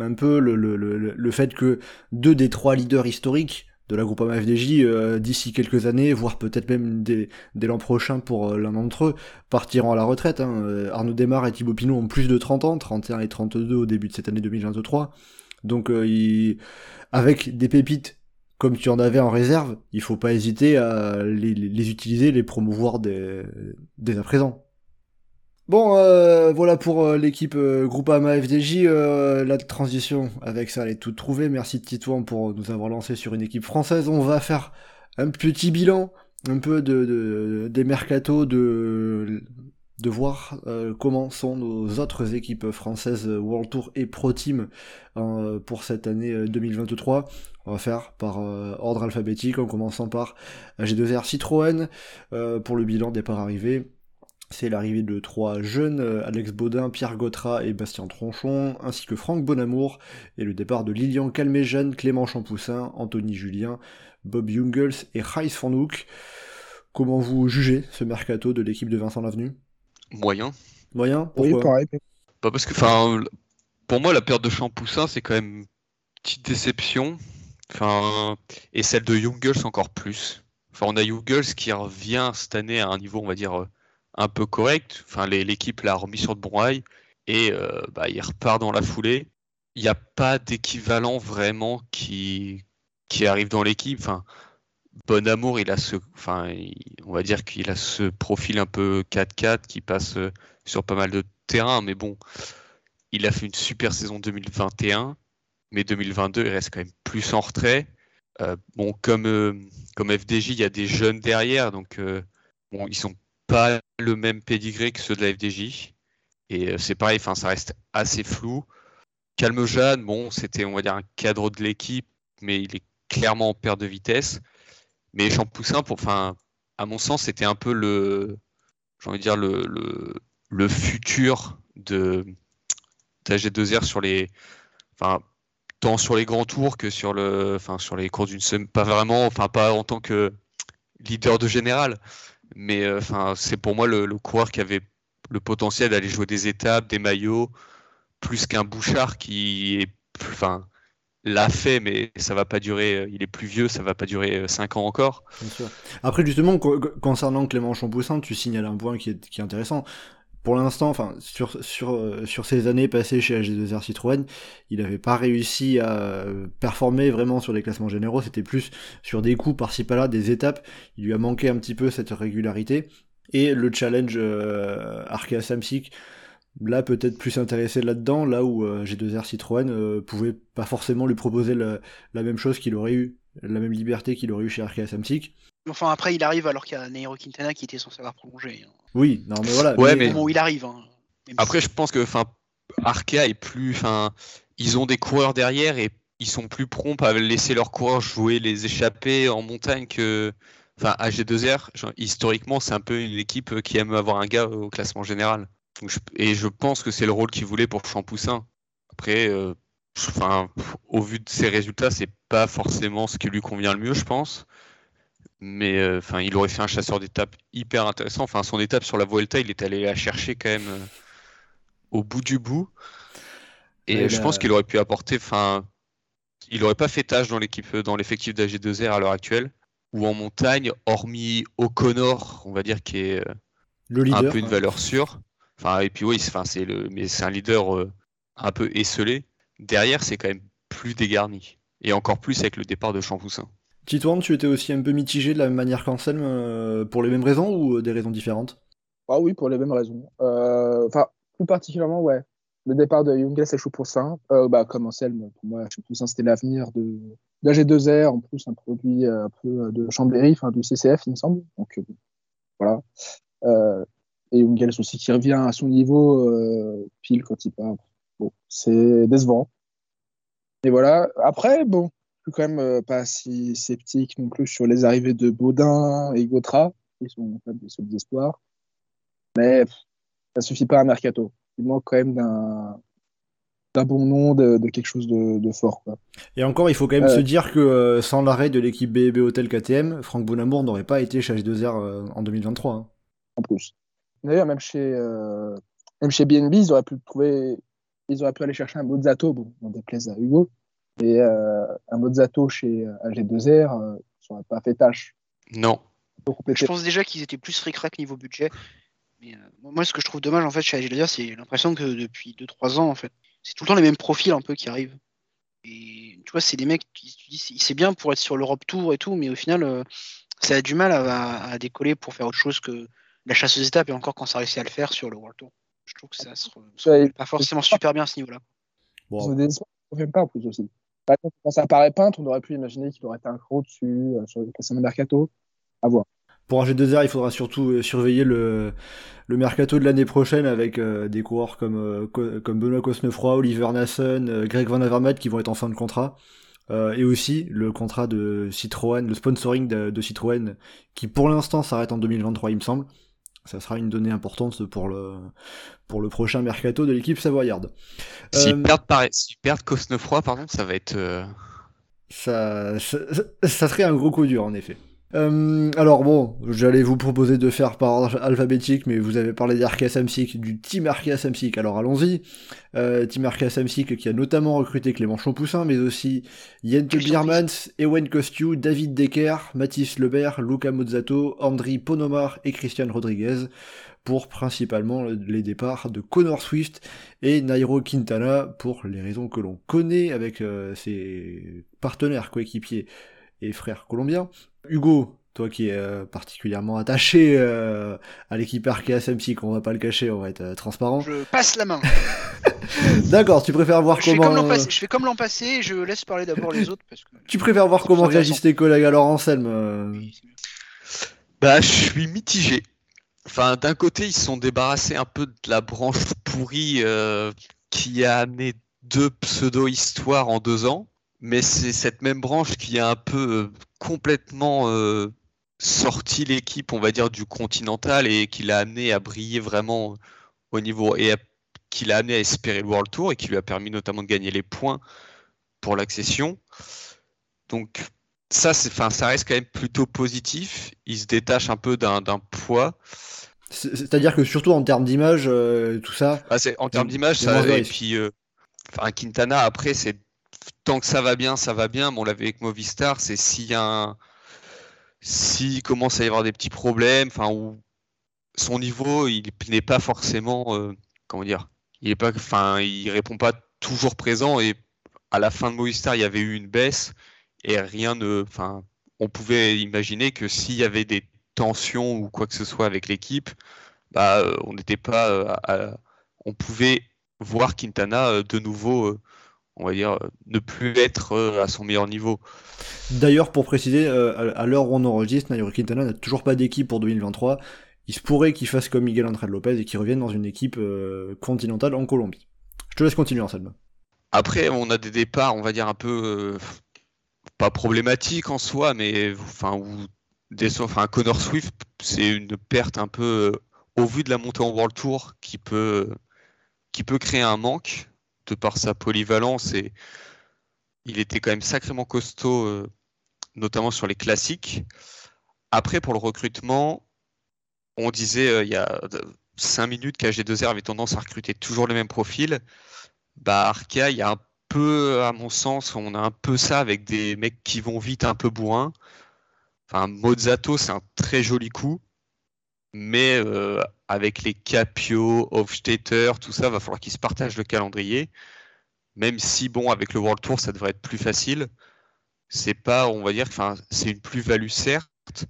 un peu le, le, le, le fait que deux des trois leaders historiques de la Groupama FDJ, euh, d'ici quelques années, voire peut-être même dès, dès l'an prochain pour euh, l'un d'entre eux, partiront à la retraite. Hein. Euh, Arnaud Desmar et Thibaut Pinot ont plus de 30 ans, 31 et 32 au début de cette année 2023. Donc euh, ils- avec des pépites comme tu en avais en réserve, il faut pas hésiter à les, les- les utiliser, les promouvoir dès, dès à présent. Bon, euh, voilà pour euh, l'équipe euh, Groupama FDJ. la transition avec ça, elle est toute trouvée. Merci Titouan pour nous avoir lancé sur une équipe française. On va faire un petit bilan, un peu de, de- des mercatos, de, voir comment sont nos autres équipes françaises World Tour et Pro Team pour cette année euh, 2023. On va faire par ordre alphabétique en commençant par G2R Citroën pour le bilan départ-arrivée. C'est l'arrivée de trois jeunes, euh, Alex Baudin, Pierre Gautrat et Bastien Tronchon, ainsi que Franck Bonamour, et le départ de Lilian Calméjean, Clément Champoussin, Anthony Julien, Bob Jungels et Reis Fornouk. Comment vous jugez ce mercato de l'équipe de Vincent Lavenu? Moyen. Moyen? Oui, Pourquoi? pareil. Pas parce que, enfin, pour moi, la perte de Champoussin, c'est quand même une petite déception. Enfin, et celle de Jungels encore plus. Enfin, on a Jungels qui revient cette année à un niveau, on va dire, euh, un peu correct. Enfin, l'équipe l'a remis sur de bons rails et euh, bah, il repart dans la foulée. Il n'y a pas d'équivalent vraiment qui, qui arrive dans l'équipe. Enfin, Bon Amour, il a ce, enfin, on va dire qu'il a ce profil un peu 4-4 qui passe euh, sur pas mal de terrain, mais bon, il a fait une super saison 2021, mais 2022, il reste quand même plus en retrait. Euh, bon, comme, comme FDJ, il y a des jeunes derrière, donc bon, ils sont pas le même pédigré que ceux de la FDJ. Et euh, c'est pareil, ça reste assez flou. Calme Jeanne, bon, c'était, on va dire, un cadre de l'équipe, mais il est clairement en perte de vitesse. Mais Champoussin, pour, enfin, à mon sens, c'était un peu le, j'ai envie de dire, le, le, le futur de, d'AG2R sur les, enfin, tant sur les grands tours que sur le, enfin, sur les cours d'une semaine, pas vraiment, enfin, pas en tant que leader de général, mais euh, enfin, c'est pour moi le, coureur qui avait le potentiel d'aller jouer des étapes, des maillots, plus qu'un Bouchard qui est, enfin, l'a fait, mais ça va pas durer. euh, Il est plus vieux, ça va pas durer 5 ans encore. Après, justement, co- co- concernant Clément Champoussin, tu signales un point qui est, qui est intéressant. Pour l'instant, sur, euh, sur ces années passées chez AG2R Citroën, il n'avait pas réussi à performer vraiment sur les classements généraux, c'était plus sur des coups par-ci par-là, des étapes. Il lui a manqué un petit peu cette régularité. Et le challenge euh, Arkea là peut-être plus intéressé là-dedans, là où euh, G2R Citroën euh, pouvait pas forcément lui proposer la, la même chose qu'il aurait eu, la même liberté qu'il aurait eu chez Arkea Samsic. Enfin, après, il arrive alors qu'il y a Nairo Quintana qui était censé avoir prolongé. hein. Oui, non mais voilà. Ouais, mais- moment où il arrive. hein. Si- Après, je pense que, enfin, Arkea est plus, enfin, ils ont des coureurs derrière et ils sont plus prompts à laisser leurs coureurs jouer les échappées en montagne que, enfin, AG2R. genre, historiquement, c'est un peu une équipe qui aime avoir un gars au classement général. Donc, je- et je pense que c'est le rôle qu'il voulait pour Champoussin. Après, euh, enfin, au vu de ses résultats, c'est pas forcément ce qui lui convient le mieux, je pense. Mais euh, enfin, il aurait fait un chasseur d'étape hyper intéressant. Enfin, son étape sur la Vuelta, il est allé la chercher quand même euh, au bout du bout. Et Ouais, euh, je pense qu'il aurait pu apporter. Enfin, il aurait pas fait tâche dans l'équipe, dans l'effectif d'AG2R à l'heure actuelle. Ou en montagne, hormis O'Connor, on va dire qui est euh, le un peu une valeur sûre. Enfin, et puis oui, c'est- enfin, c'est le, mais c'est un leader euh, un peu esselé. Derrière, c'est quand même plus dégarni. Et encore plus avec le départ de Champoussin. Titouan, tu étais aussi un peu mitigé de la même manière qu'Anselme euh, pour les mêmes raisons ou euh, des raisons différentes? Ah oui, pour les mêmes raisons. Euh, Enfin, plus particulièrement, ouais. Le départ de Jungels et Choupoussin, euh, bah, comme Anselme, pour moi, Choupoussin, c'était l'avenir de, de la G2R, en plus, un produit un peu de Chambéry, enfin, du CCF, il me semble. Donc, voilà. Et Jungels aussi qui revient à son niveau pile quand il part. Bon, c'est décevant. Et voilà. Après, bon, plus quand même euh, pas si sceptique non plus sur les arrivées de Baudin et Gautra, qui sont quand même des solides espoirs. Mais pff, ça suffit pas à mercato. Il manque quand même d'un d'un bon nom, de, de quelque chose de, de fort. Quoi. Et encore, il faut quand même Euh. se dire que euh, sans l'arrêt de l'équipe BB Hotel KTM, Franck Bonamour n'aurait pas été chez H2R euh, en 2023. hein. en plus. D'ailleurs, même chez, même chez BNB, ils auraient pu trouver, ils auraient pu aller chercher un Mozzato, bon, on déplaise à Hugo, et euh, un Mozzato chez euh, AG2R, euh, ça n'aurait pas fait tâche. Non. Je pense déjà qu'ils étaient plus ric-rac niveau budget. Mais euh, moi, ce que je trouve dommage en fait chez AG2R, c'est l'impression que depuis 2-3 ans, en fait, c'est tout le temps les mêmes profils un peu qui arrivent. Et tu vois, c'est des mecs, qui, tu dis, c'est bien pour être sur l'Europe Tour et tout, mais au final, euh, ça a du mal à, à- à décoller pour faire autre chose que la chasse aux étapes, et encore quand ça réussit à le faire sur le World Tour. Je trouve que ça se, re- se pas forcément super bien à ce niveau-là. Ils Bon, ont des espoirs qui ne reviennent pas en plus aussi. Par quand ça apparaît peintre, on aurait pu imaginer qu'il aurait été un gros dessus, euh, sur le classement mercato. À voir. Pour AG2R, il faudra surtout euh, surveiller le, le mercato de l'année prochaine avec euh, des coureurs comme, Co- comme Benoît Cosnefroy, Oliver Nassen, Greg Van Avermaet qui vont être en fin de contrat. Et aussi le contrat de Citroën, le sponsoring de, de Citroën, qui pour l'instant s'arrête en 2023, il me semble. Ça sera une donnée importante pour le, pour le prochain mercato de l'équipe savoyarde. S'ils Euh, perdent, s'ils perdent Cosnefroy, pardon, ça va être. euh, Ça, ça, ça serait un gros coup dur en effet. Euh, alors bon, j'allais vous proposer de faire par ordre alphabétique, mais vous avez parlé d'Arkea Samsic, du Team Arkea Samsic, alors allons-y. Euh, Team Arkea Samsic qui a notamment recruté Clément Champoussin, mais aussi Jente Biermans, Ewen Kostiu, David Decker, Mathis Lebert, Luca Mozzato, Andri Ponomar et Christian Rodriguez, pour principalement les départs de Connor Swift et Nairo Quintana, pour les raisons que l'on connaît avec euh, ses partenaires coéquipiers et frères colombiens. Hugo, toi qui es euh, particulièrement attaché euh, à l'équipe Arkea Samsic, on va pas le cacher, on va être euh, transparent. Je passe la main. D'accord, tu préfères voir Je fais, comment comme l'an euh, passé, je fais comme l'an passé je laisse parler d'abord les autres parce que. tu préfères voir comment réagissent tes collègues alors Anselme euh, Oui. Bah, je suis mitigé. Enfin, d'un côté, ils se sont débarrassés un peu de la branche pourrie euh, qui a amené deux pseudo-histoires en deux ans, mais c'est cette même branche qui a un peu euh, complètement euh, sorti l'équipe, on va dire, du continental et qui l'a amené à briller vraiment au niveau et à- qui l'a amené à espérer le World Tour et qui lui a permis notamment de gagner les points pour l'accession. Donc, ça, c'est, enfin, ça reste quand même plutôt positif. Il se détache un peu d'un, d'un poids. c'est- C'est-à-dire que surtout en termes d'image, euh, tout ça, Ah, c'est, en termes d'image, ça, et puis, euh, enfin, Quintana, après, c'est tant que ça va bien, ça va bien. Mais on l'avait avec Movistar, c'est s'il un, s'il commence à y avoir des petits problèmes, enfin, où son niveau, il n'est pas forcément, euh, comment dire, il est pas, enfin, il répond pas toujours présent. Et à la fin de Movistar, il y avait eu une baisse et rien ne, enfin, on pouvait imaginer que s'il y avait des tensions ou quoi que ce soit avec l'équipe, bah, euh, on n'était pas, euh, on pouvait voir Quintana de nouveau, on va dire, ne plus être euh, à son meilleur niveau. D'ailleurs, pour préciser, euh, à l'heure où on enregistre, Nairo Quintana n'a toujours pas d'équipe pour 2023. Il se pourrait qu'il fasse comme Miguel Andrade Lopez et qu'il revienne dans une équipe euh, continentale en Colombie. Je te laisse continuer, Anselme. Après, on a des départs, on va dire un peu euh, pas problématiques en soi, mais enfin, où des, enfin, Connor Swift, c'est une perte un peu euh, au vu de la montée en World Tour qui peut, qui peut créer un manque par sa polyvalence et il était quand même sacrément costaud, euh, notamment sur les classiques. Après, pour le recrutement, on disait euh, il y a 5 minutes qu'AG2R avait tendance à recruter toujours les mêmes profils. Bah, Arkea, il y a un peu, à mon sens, on a un peu ça avec des mecs qui vont vite, un peu bourrins. Enfin, Mozzato, c'est un très joli coup, mais euh, avec les Capio, Hofstetter, tout ça, va falloir qu'ils se partagent le calendrier. Même si, bon, avec le World Tour, ça devrait être plus facile. C'est pas, on va dire, c'est une plus-value certes,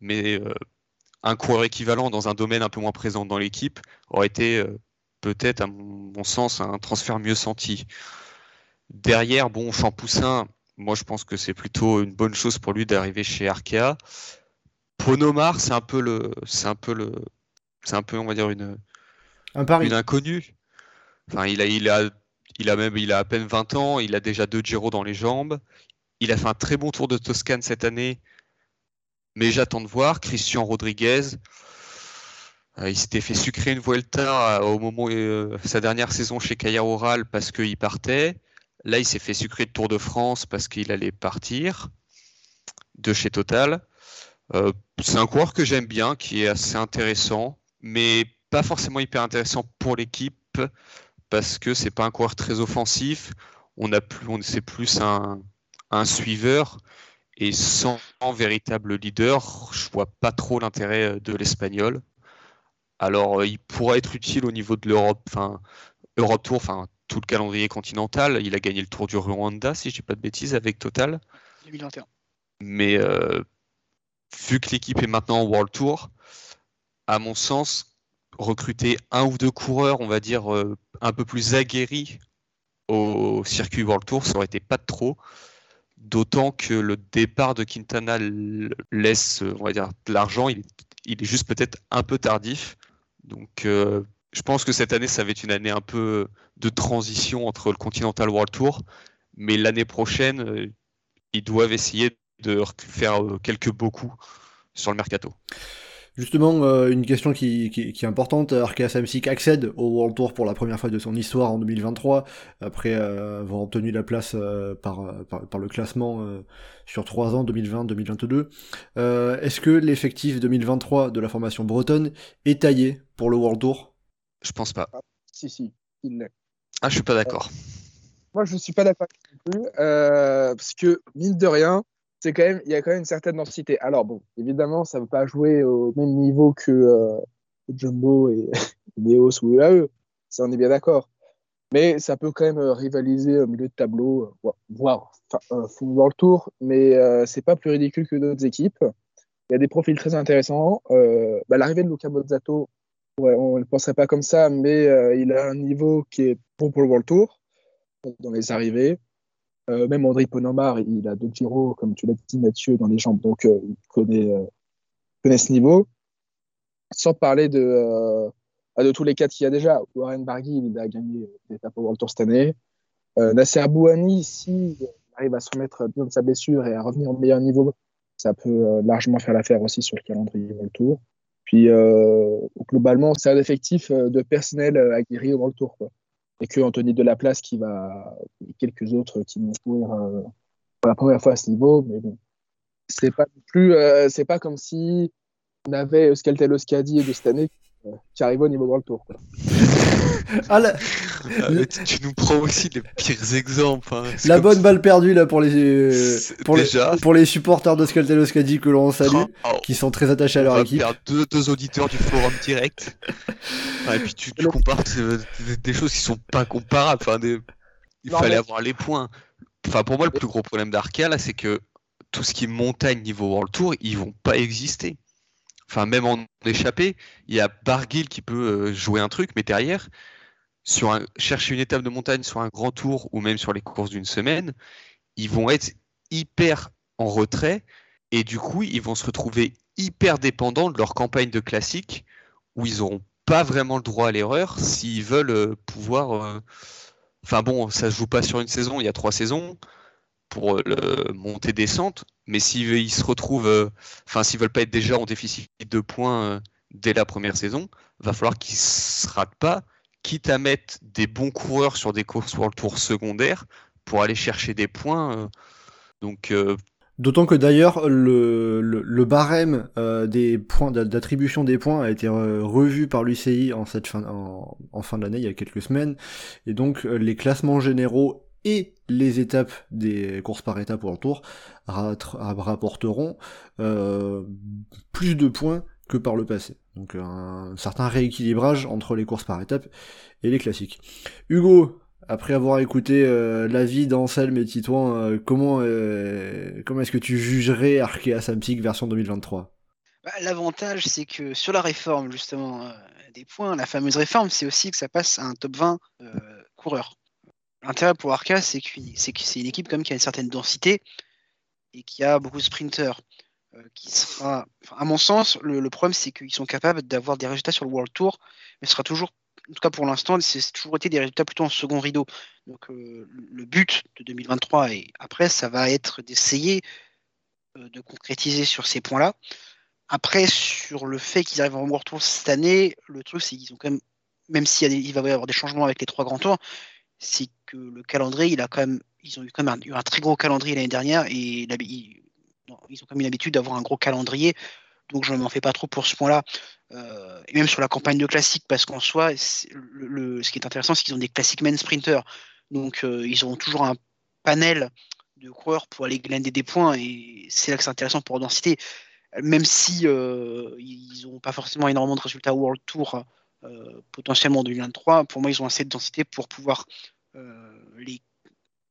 mais euh, un coureur équivalent dans un domaine un peu moins présent dans l'équipe aurait été euh, peut-être, à mon, mon sens, un transfert mieux senti. Derrière, bon, Champoussin, moi je pense que c'est plutôt une bonne chose pour lui d'arriver chez Arkea. Ponomar, c'est un peu le, c'est un peu le, c'est un peu, on va dire une, Un pari. une inconnue. Enfin, il a, il a, il a même, il a à peine 20 ans, il a déjà deux Giro dans les jambes. il a fait un très bon tour de Toscane cette année, mais j'attends de voir. Christian Rodriguez, euh, il s'était fait sucrer une Vuelta euh, au moment de sa dernière saison chez Caillard Oral parce qu'il partait. Là, il s'est fait sucrer de Tour de France parce qu'il allait partir de chez Total. c'est un coureur que j'aime bien, qui est assez intéressant, mais pas forcément hyper intéressant pour l'équipe parce que c'est pas un coureur très offensif. On a plus, on c'est plus un, un suiveur et sans véritable leader, je vois pas trop l'intérêt de l'espagnol. Alors, euh, il pourrait être utile au niveau de l'Europe, enfin Europe Tour, enfin tout le calendrier continental. Il a gagné le Tour du Rwanda, si je dis pas de bêtises, avec Total. 2021. Mais euh, vu que l'équipe est maintenant en World Tour, à mon sens, recruter un ou deux coureurs, on va dire, euh, un peu plus aguerris au circuit World Tour, ça aurait été pas trop. D'autant que le départ de Quintana laisse, on va dire, de l'argent. Il, est juste peut-être un peu tardif. Donc, euh, je pense que cette année, ça va être une année un peu de transition entre le Continental World Tour. Mais l'année prochaine, euh, ils doivent essayer de faire quelques beaux coups sur le mercato. Justement, euh, une question qui, est importante, Arkea Samsic accède au World Tour pour la première fois de son histoire en 2023, après euh, avoir obtenu la place euh, par, par, le classement sur 3 ans, 2020-2022. Est-ce que l'effectif 2023 de la formation bretonne est taillé pour le World Tour? Je pense pas. si, si, il l'est. Ah, je suis pas d'accord. Moi, je suis pas d'accord non plus, parce que, mine de rien, c'est quand même, il y a quand même une certaine densité. Alors bon, évidemment, ça ne veut pas jouer au même niveau que euh, Jumbo et Neos ou UAE, ça on est bien d'accord. Mais ça peut quand même euh, rivaliser au milieu de tableau, euh, voire enfin, dans le tour, mais c'est pas plus ridicule que d'autres équipes. Il y a des profils très intéressants. Bah, l'arrivée de Luca Mozzato, on ne penserait pas comme ça, mais il a un niveau qui est bon pour le World Tour dans les arrivées. Euh, même André Ponomar, il a deux Giro, comme tu l'as dit Mathieu, dans les jambes, donc euh, il connaît, euh, connaît, ce niveau. Sans parler de, de tous les quatre qu'il y a déjà. Warren Barguil, il a gagné l'étape au World Tour cette année. Nasser Bouhani, s'il arrive à se remettre bien de sa blessure et à revenir au meilleur niveau, ça peut largement faire l'affaire aussi sur le calendrier World Tour. Puis globalement, c'est un effectif de personnel aguerri au World Tour. Et que Anthony Delaplace qui va et quelques autres qui vont courir euh, pour la première fois à ce niveau mais bon c'est pas plus euh, c'est pas comme si on avait Euskaltel de cette année euh, qui arrivait au niveau World Tour quoi. ah, ah tu nous prends aussi les pires exemples. Hein. La bonne balle perdue là pour les pour, les, pour les supporters de Skeltel que l'on salue, oh, oh. qui sont très attachés à leur équipe. Perdre deux, deux auditeurs du forum direct. et puis tu, tu compares des, choses qui sont pas comparables. Enfin, Il fallait avoir les points. Enfin, pour moi, le plus gros problème d'Arkea là, c'est que tout ce qui est montagne niveau World Tour, ils vont pas exister. Enfin, même en échappé, il y a Barguil qui peut euh, jouer un truc, mais derrière, sur chercher une étape de montagne sur un grand tour ou même sur les courses d'une semaine, ils vont être hyper en retrait et du coup, ils vont se retrouver hyper dépendants de leur campagne de classique où ils n'auront pas vraiment le droit à l'erreur s'ils veulent euh, pouvoir. Euh, enfin bon, ça se joue pas sur une saison, il y a trois saisons pour euh, le monter descente, mais s'ils se retrouvent, enfin s'ils veulent pas être déjà en déficit de points dès la première saison, va falloir qu'ils se ratent pas quitte à mettre des bons coureurs sur des courses World Tour secondaires pour aller chercher des points. Euh, donc euh, D'autant que d'ailleurs le, le, barème euh, des points d'attribution des points a été revu par l'UCI en cette fin en, fin d'année il y a quelques semaines et donc les classements généraux et les étapes des courses par étapes World Tour rapporteront plus de points que par le passé. Donc un certain rééquilibrage entre les courses par étapes et les classiques. Hugo, après avoir écouté euh, l'avis d'Anselme et Titouan, euh, comment, euh, comment est-ce que tu jugerais Arkea Samsic version 2023 bah, L'avantage, c'est que sur la réforme, justement, des points, la fameuse réforme, c'est aussi que ça passe à un top 20 coureur. L'intérêt pour Arkea, c'est que c'est une équipe comme qui a une certaine densité et qui a beaucoup de sprinters. Euh, qui sera, à mon sens, le, problème c'est qu'ils sont capables d'avoir des résultats sur le World Tour, mais ce sera toujours en tout cas pour l'instant, c'est toujours été des résultats plutôt en second rideau. Donc euh, le but de 2023 et après, ça va être d'essayer euh, de concrétiser sur ces points-là. Après, sur le fait qu'ils arrivent en World Tour cette année, le truc, c'est qu'ils ont quand même, même s'il il va y avoir des changements avec les trois grands tours, c'est que le calendrier, il ils ont eu quand même un, un très gros calendrier l'année dernière et ils, ont quand même l'habitude d'avoir un gros calendrier. Donc je ne m'en fais pas trop pour ce point-là. Euh, et même sur la campagne de classique, parce qu'en soi, ce qui est intéressant, c'est qu'ils ont des classic men sprinters. Donc euh, ils auront toujours un panel de coureurs pour aller glander des points et c'est là que c'est intéressant pour densité. Même si euh, ils n'ont pas forcément énormément de résultats World Tour potentiellement en 2023, pour moi ils ont assez de densité pour pouvoir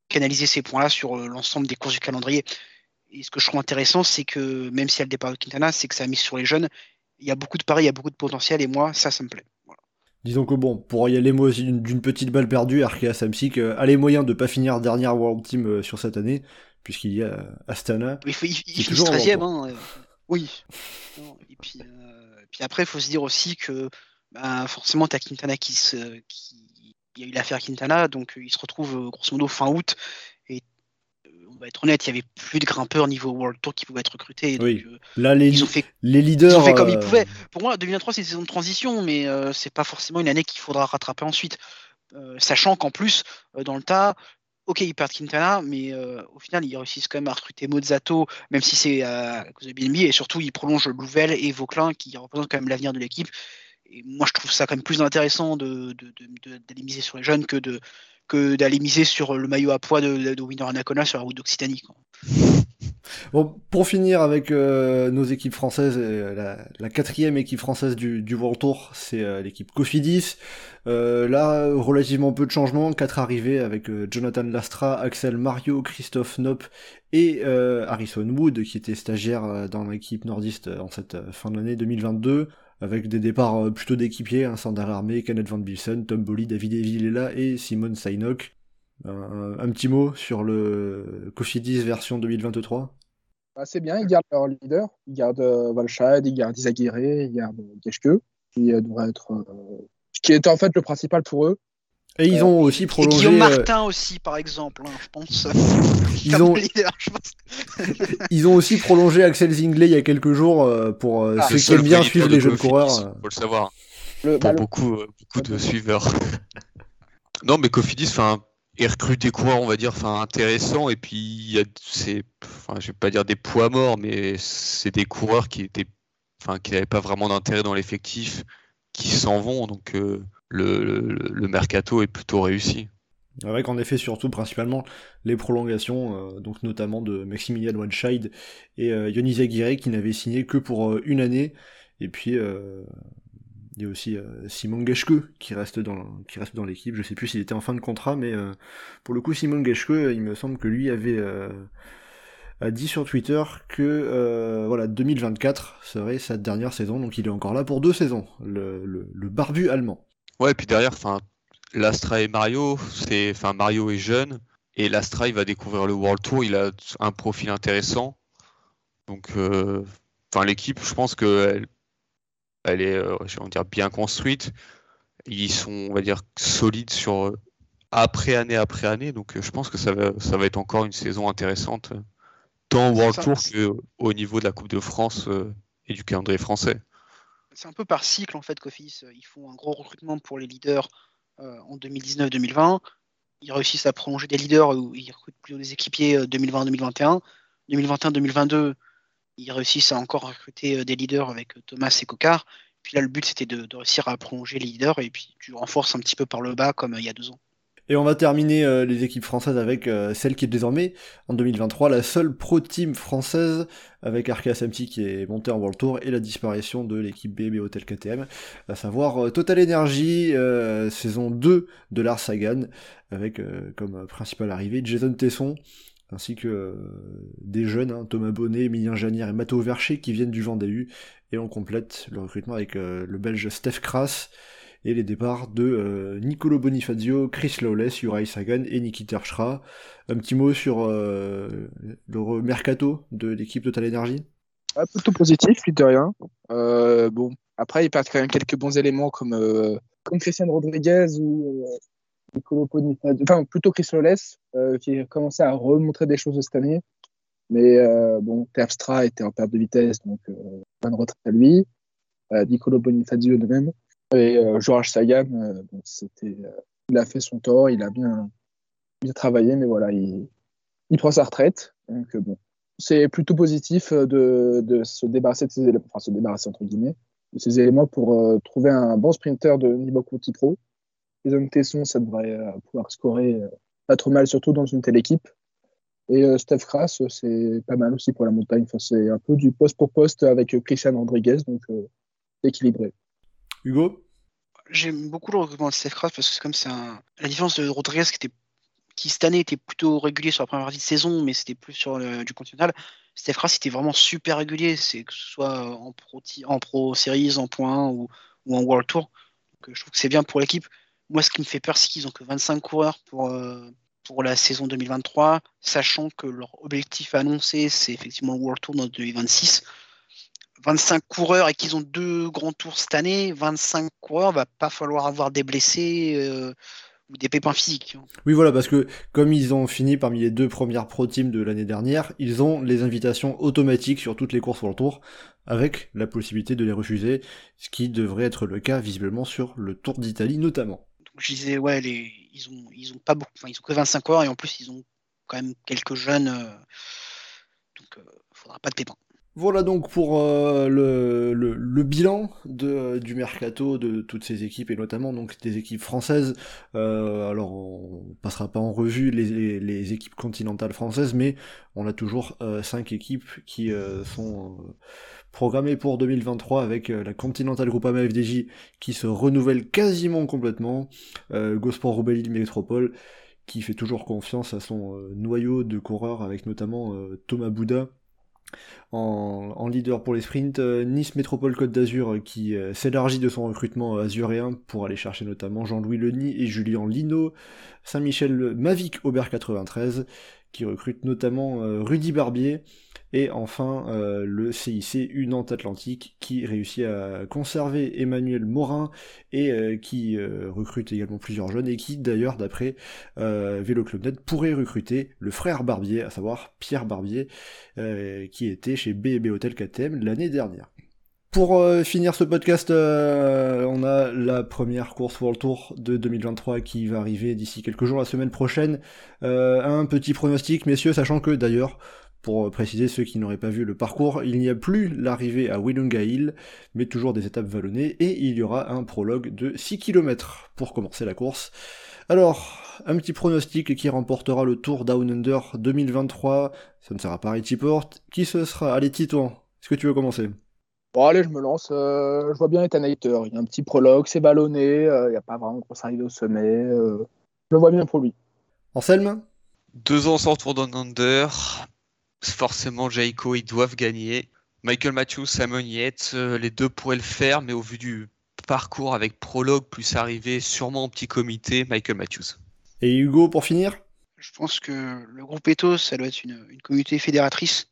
canaliser ces points-là sur l'ensemble des courses du calendrier. Et ce que je trouve intéressant, c'est que même si elle départ de Quintana, c'est que ça a mis sur les jeunes il y a beaucoup de paris, il y a beaucoup de potentiel, et moi, ça, ça me plaît. Disons que bon, pour y aller moi aussi d'une petite balle perdue, Arkea Samsic a les moyens de pas finir dernière World Team euh, sur cette année, puisqu'il y a Astana. Il, faut, il, il finit 13ème, hein, euh, oui. et puis, euh, puis après, il faut se dire aussi que bah, forcément, tu as Quintana qui, se, qui. Il y a eu l'affaire Quintana, donc il se retrouve grosso modo fin août, va être honnête, il y avait plus de grimpeurs niveau World Tour qui pouvaient être recrutés. oui. Euh, Là, les, ils ont fait, les leaders. Ils ont fait comme ils euh, pouvaient. Pour moi, 2023, c'est une saison de transition, mais euh, c'est pas forcément une année qu'il faudra rattraper ensuite. sachant qu'en plus, dans le tas, ok, ils perdent Quintana, mais au final, ils réussissent quand même à recruter Mozzato, même si c'est à cause de BNB, et surtout, ils prolongent Louvel et Vauclin, qui représentent quand même l'avenir de l'équipe. Et moi, je trouve ça quand même plus intéressant d'aller de, de, miser sur les jeunes que de que d'aller miser sur le maillot à poids de, de Winner Anacona sur la route d'Occitanie. Bon, pour finir avec euh, nos équipes françaises, euh, la, quatrième équipe française du, du World Tour, c'est euh, l'équipe Cofidis. là, relativement peu de changements, quatre arrivées avec Jonathan Lastra, Axel Mario, Christophe Nop et Harrison Wood, qui était stagiaire dans l'équipe nordiste en cette fin d'année 2022 avec des départs euh, plutôt d'équipiers, hein, Sandar Armé, Kenneth Van Bilsen, Tom Bolly, David Evilela et Simon Sainok. Un, petit mot sur le Cofidis version 2023 bah, C'est bien, ils gardent leur leader, ils gardent euh, Valshad, ils gardent Isaguirre, ils gardent Geschke, qui euh, devrait être. qui est en fait le principal pour eux. Et ils ont aussi prolongé. Et Guillaume Martin aussi, par exemple, hein, je pense. Ils ont... ils ont aussi prolongé Axel Zingley il y a quelques jours euh, pour euh, ah, ceux qui aiment bien suivre les jeunes coureurs. Faut le savoir. pour bah, beaucoup, euh, beaucoup de suiveurs. non, mais Cofidis, enfin, il recrute des coureurs, on va dire, enfin, intéressants. Et puis, il y a, c'est, enfin, je vais pas dire des poids morts, mais c'est des coureurs qui étaient, enfin, qui n'avaient pas vraiment d'intérêt dans l'effectif, qui s'en vont. Donc, le, mercato est plutôt réussi. Avec en effet surtout principalement les prolongations, euh, donc notamment de Maximilian Wanscheid et euh, Yonis Aguirre qui n'avait signé que pour euh, une année. Et puis il y a aussi Simon Geschke qui reste dans l'équipe. Je sais plus s'il était en fin de contrat, mais pour le coup Simon Geschke, il me semble que lui avait dit sur Twitter que voilà 2024 serait sa dernière saison, donc il est encore là pour deux saisons, le, le barbu allemand. Ouais, et puis derrière, enfin, Lastra et Mario, c'est, enfin, Mario est jeune et Lastra il va découvrir le World Tour, il a un profil intéressant. Donc, euh, enfin, l'équipe, je pense que elle, est, euh, dire, bien construite. Ils sont, on va dire, solides sur euh, après année après année. Donc, je pense que ça va, ça va être encore une saison intéressante, tant au World Tour qu'au niveau de la Coupe de France et du calendrier français c'est un peu par cycle en fait qu'Office. Ils font un gros recrutement pour les leaders euh, en 2019-2020. Ils réussissent à prolonger des leaders où ils recrutent plutôt des équipiers 2020-2021. 2021-2022, ils réussissent à encore recruter euh, des leaders avec euh, Thomas et Cocard. Puis là, le but c'était de, de, réussir à prolonger les leaders et puis tu renforces un petit peu par le bas comme il y a deux ans. Et on va terminer euh, les équipes françaises avec euh, celle qui est désormais, en 2023, la seule pro team française avec Arkea Samti qui est monté en World Tour et la disparition de l'équipe BB Hotel KTM, à savoir euh, Total Energy, saison 2 de Lars Sagan, avec comme principal arrivée Jason Tesson, ainsi que des jeunes, hein, Thomas Bonnet, Emilien Janière et Matteo Vercher qui viennent du Vendée et on complète le recrutement avec le belge Steph Kras, et les départs de euh, Nicolo Bonifazio, Chris Lawless, Uri Sagan et Niki Terschra. Un petit mot sur euh, le mercato de l'équipe Total Energy? Plutôt positif, plus de rien. Euh, bon, après, ils perdent quand même quelques bons éléments comme comme Christian Rodriguez ou euh, Nicolo Bonifacio, enfin plutôt Chris euh, qui a commencé à remontrer des choses cette année. Mais euh, bon, Terpstra était en perte de vitesse, donc euh, bonne retraite à lui. Euh, Nicolo Bonifacio de même. Et euh, Georges Sagan, euh, c'était, euh, il a fait son tort, il a bien, bien travaillé, mais voilà, il, il prend sa retraite. Donc bon, c'est plutôt positif de, de se débarrasser de ces éléments, enfin se débarrasser entre guillemets, de ces éléments pour euh, trouver un bon sprinter de niveau Pro. Les hommes Tesson, ça devrait pouvoir scorer pas trop mal, surtout dans une telle équipe. Et Steph Kras, c'est pas mal aussi pour la montagne. Enfin, c'est un peu du poste pour poste avec Christian Rodriguez, donc équilibré. Hugo? J'aime beaucoup le recrutement de Steph Kras parce que comme c'est un. La différence de Rodriguez qui était qui cette année était plutôt régulier sur la première partie de saison, mais c'était plus sur du continental. Steph Kras était vraiment super régulier, c'est que ce soit en pro, en pro series, en points ou, ou en World Tour. Euh, je trouve que c'est bien pour l'équipe. Moi, ce qui me fait peur, c'est qu'ils ont que 25 coureurs pour, euh, pour la saison 2023, sachant que leur objectif annoncé, c'est effectivement le World Tour dans 2026. 25 coureurs et qu'ils ont deux grands tours cette année, 25 coureurs, va pas falloir avoir des blessés euh, ou des pépins physiques. Oui, voilà, parce que comme ils ont fini parmi les deux premières pro teams de l'année dernière, ils ont les invitations automatiques sur toutes les courses pour le tour, avec la possibilité de les refuser, ce qui devrait être le cas visiblement sur le Tour d'Italie notamment. Donc je disais, ouais, les, ils ont, ils ont pas beaucoup, enfin, ils ont que 25 coureurs et en plus ils ont quand même quelques jeunes, euh, donc euh, faudra pas de pépins. Voilà donc pour euh, le, bilan de, du mercato de toutes ces équipes et notamment donc des équipes françaises. Euh, alors on passera pas en revue les, équipes continentales françaises, mais on a toujours euh, cinq équipes qui euh, sont euh, programmées pour 2023 avec euh, la Continental Groupama FDJ qui se renouvelle quasiment complètement, euh, Gosport Roubaix Métropole qui fait toujours confiance à son euh, noyau de coureurs avec notamment euh, Thomas Bouda en, leader pour les sprints, euh, Nice Métropole Côte d'Azur euh, qui euh, s'élargit de son recrutement azuréen pour aller chercher notamment Jean-Louis Leny et Julien Lino, Saint-Michel Mavic Aubert 93 qui recrute notamment Rudy Barbier et enfin euh, le CIC U Nantes Atlantique qui réussit à conserver Emmanuel Morin et euh, qui euh, recrute également plusieurs jeunes et qui d'ailleurs d'après Vélo Club pourrait recruter le frère Barbier, à savoir Pierre Barbier, qui était chez B&B Hotel KTM l'année dernière. Pour finir ce podcast, on a la première course World Tour de 2023 qui va arriver d'ici quelques jours, la semaine prochaine. Un petit pronostic, messieurs, sachant que d'ailleurs, pour préciser ceux qui n'auraient pas vu le parcours, il n'y a plus l'arrivée à Willunga Hill, mais toujours des étapes vallonnées, et il y aura un prologue de 6 km pour commencer la course. Alors, un petit pronostic qui remportera le Tour Down Under 2023, ça ne sera pas Richie Porte, qui ce sera Allez Titouan, est-ce que tu veux commencer? Bon, allez, je me lance. Euh, je vois bien Ethan. Il y a un petit prologue, c'est ballonné. Euh, il n'y a pas vraiment de grosse arrivée au sommet. Euh, je le vois bien pour lui. Anselme? Deux ans sans tour down under. Forcément, Jaiko, ils doivent gagner. Michael Matthews, Simon Yates, euh, les deux pourraient le faire, mais au vu du parcours avec prologue plus arrivé, sûrement en petit comité, Michael Matthews. Et Hugo, pour finir? Je pense que le groupe Ethos, ça doit être une, une communauté fédératrice.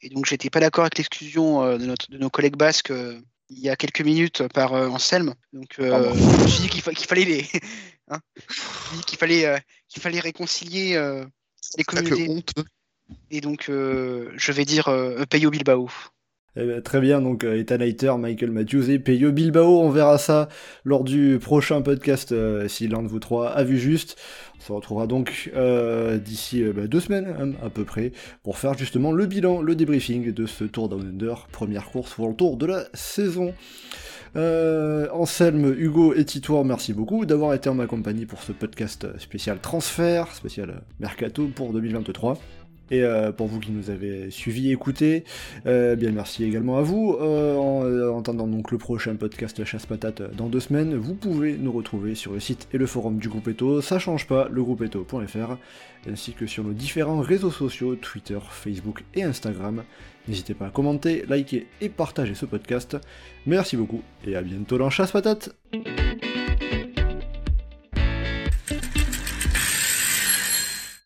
Et donc, j'étais pas d'accord avec l'exclusion euh, de, notre, de nos collègues basques euh, il y a quelques minutes par euh, Anselme. Donc, euh, Pardon. je me suis dit qu'il fa- qu'il fallait les. hein, qu'il fallait, euh, qu'il fallait réconcilier euh, les communautés. honte. Et donc, euh, je vais dire euh, Peyo Bilbao. Eh ben, très bien, donc euh, Ethan Michael Matthews et Peyo Bilbao, on verra ça lors du prochain podcast euh, si l'un de vous trois a vu juste. On se retrouvera donc euh, d'ici euh, bah, deux semaines hein, à peu près pour faire justement le bilan, le débriefing de ce Tour Down Under, première course pour le tour de la saison. Euh, Anselme, Hugo et Titoir, merci beaucoup d'avoir été en ma compagnie pour ce podcast spécial transfert, spécial euh, mercato pour 2023. Et euh, pour vous qui nous avez suivis et écoutés, euh, bien merci également à vous. Euh, en, en attendant donc le prochain podcast Chasse Patate dans deux semaines, vous pouvez nous retrouver sur le site et le forum du groupe Eto, ça change pas, legroupeeto.fr, ainsi que sur nos différents réseaux sociaux, Twitter, Facebook et Instagram. N'hésitez pas à commenter, liker et partager ce podcast. Merci beaucoup et à bientôt dans Chasse Patate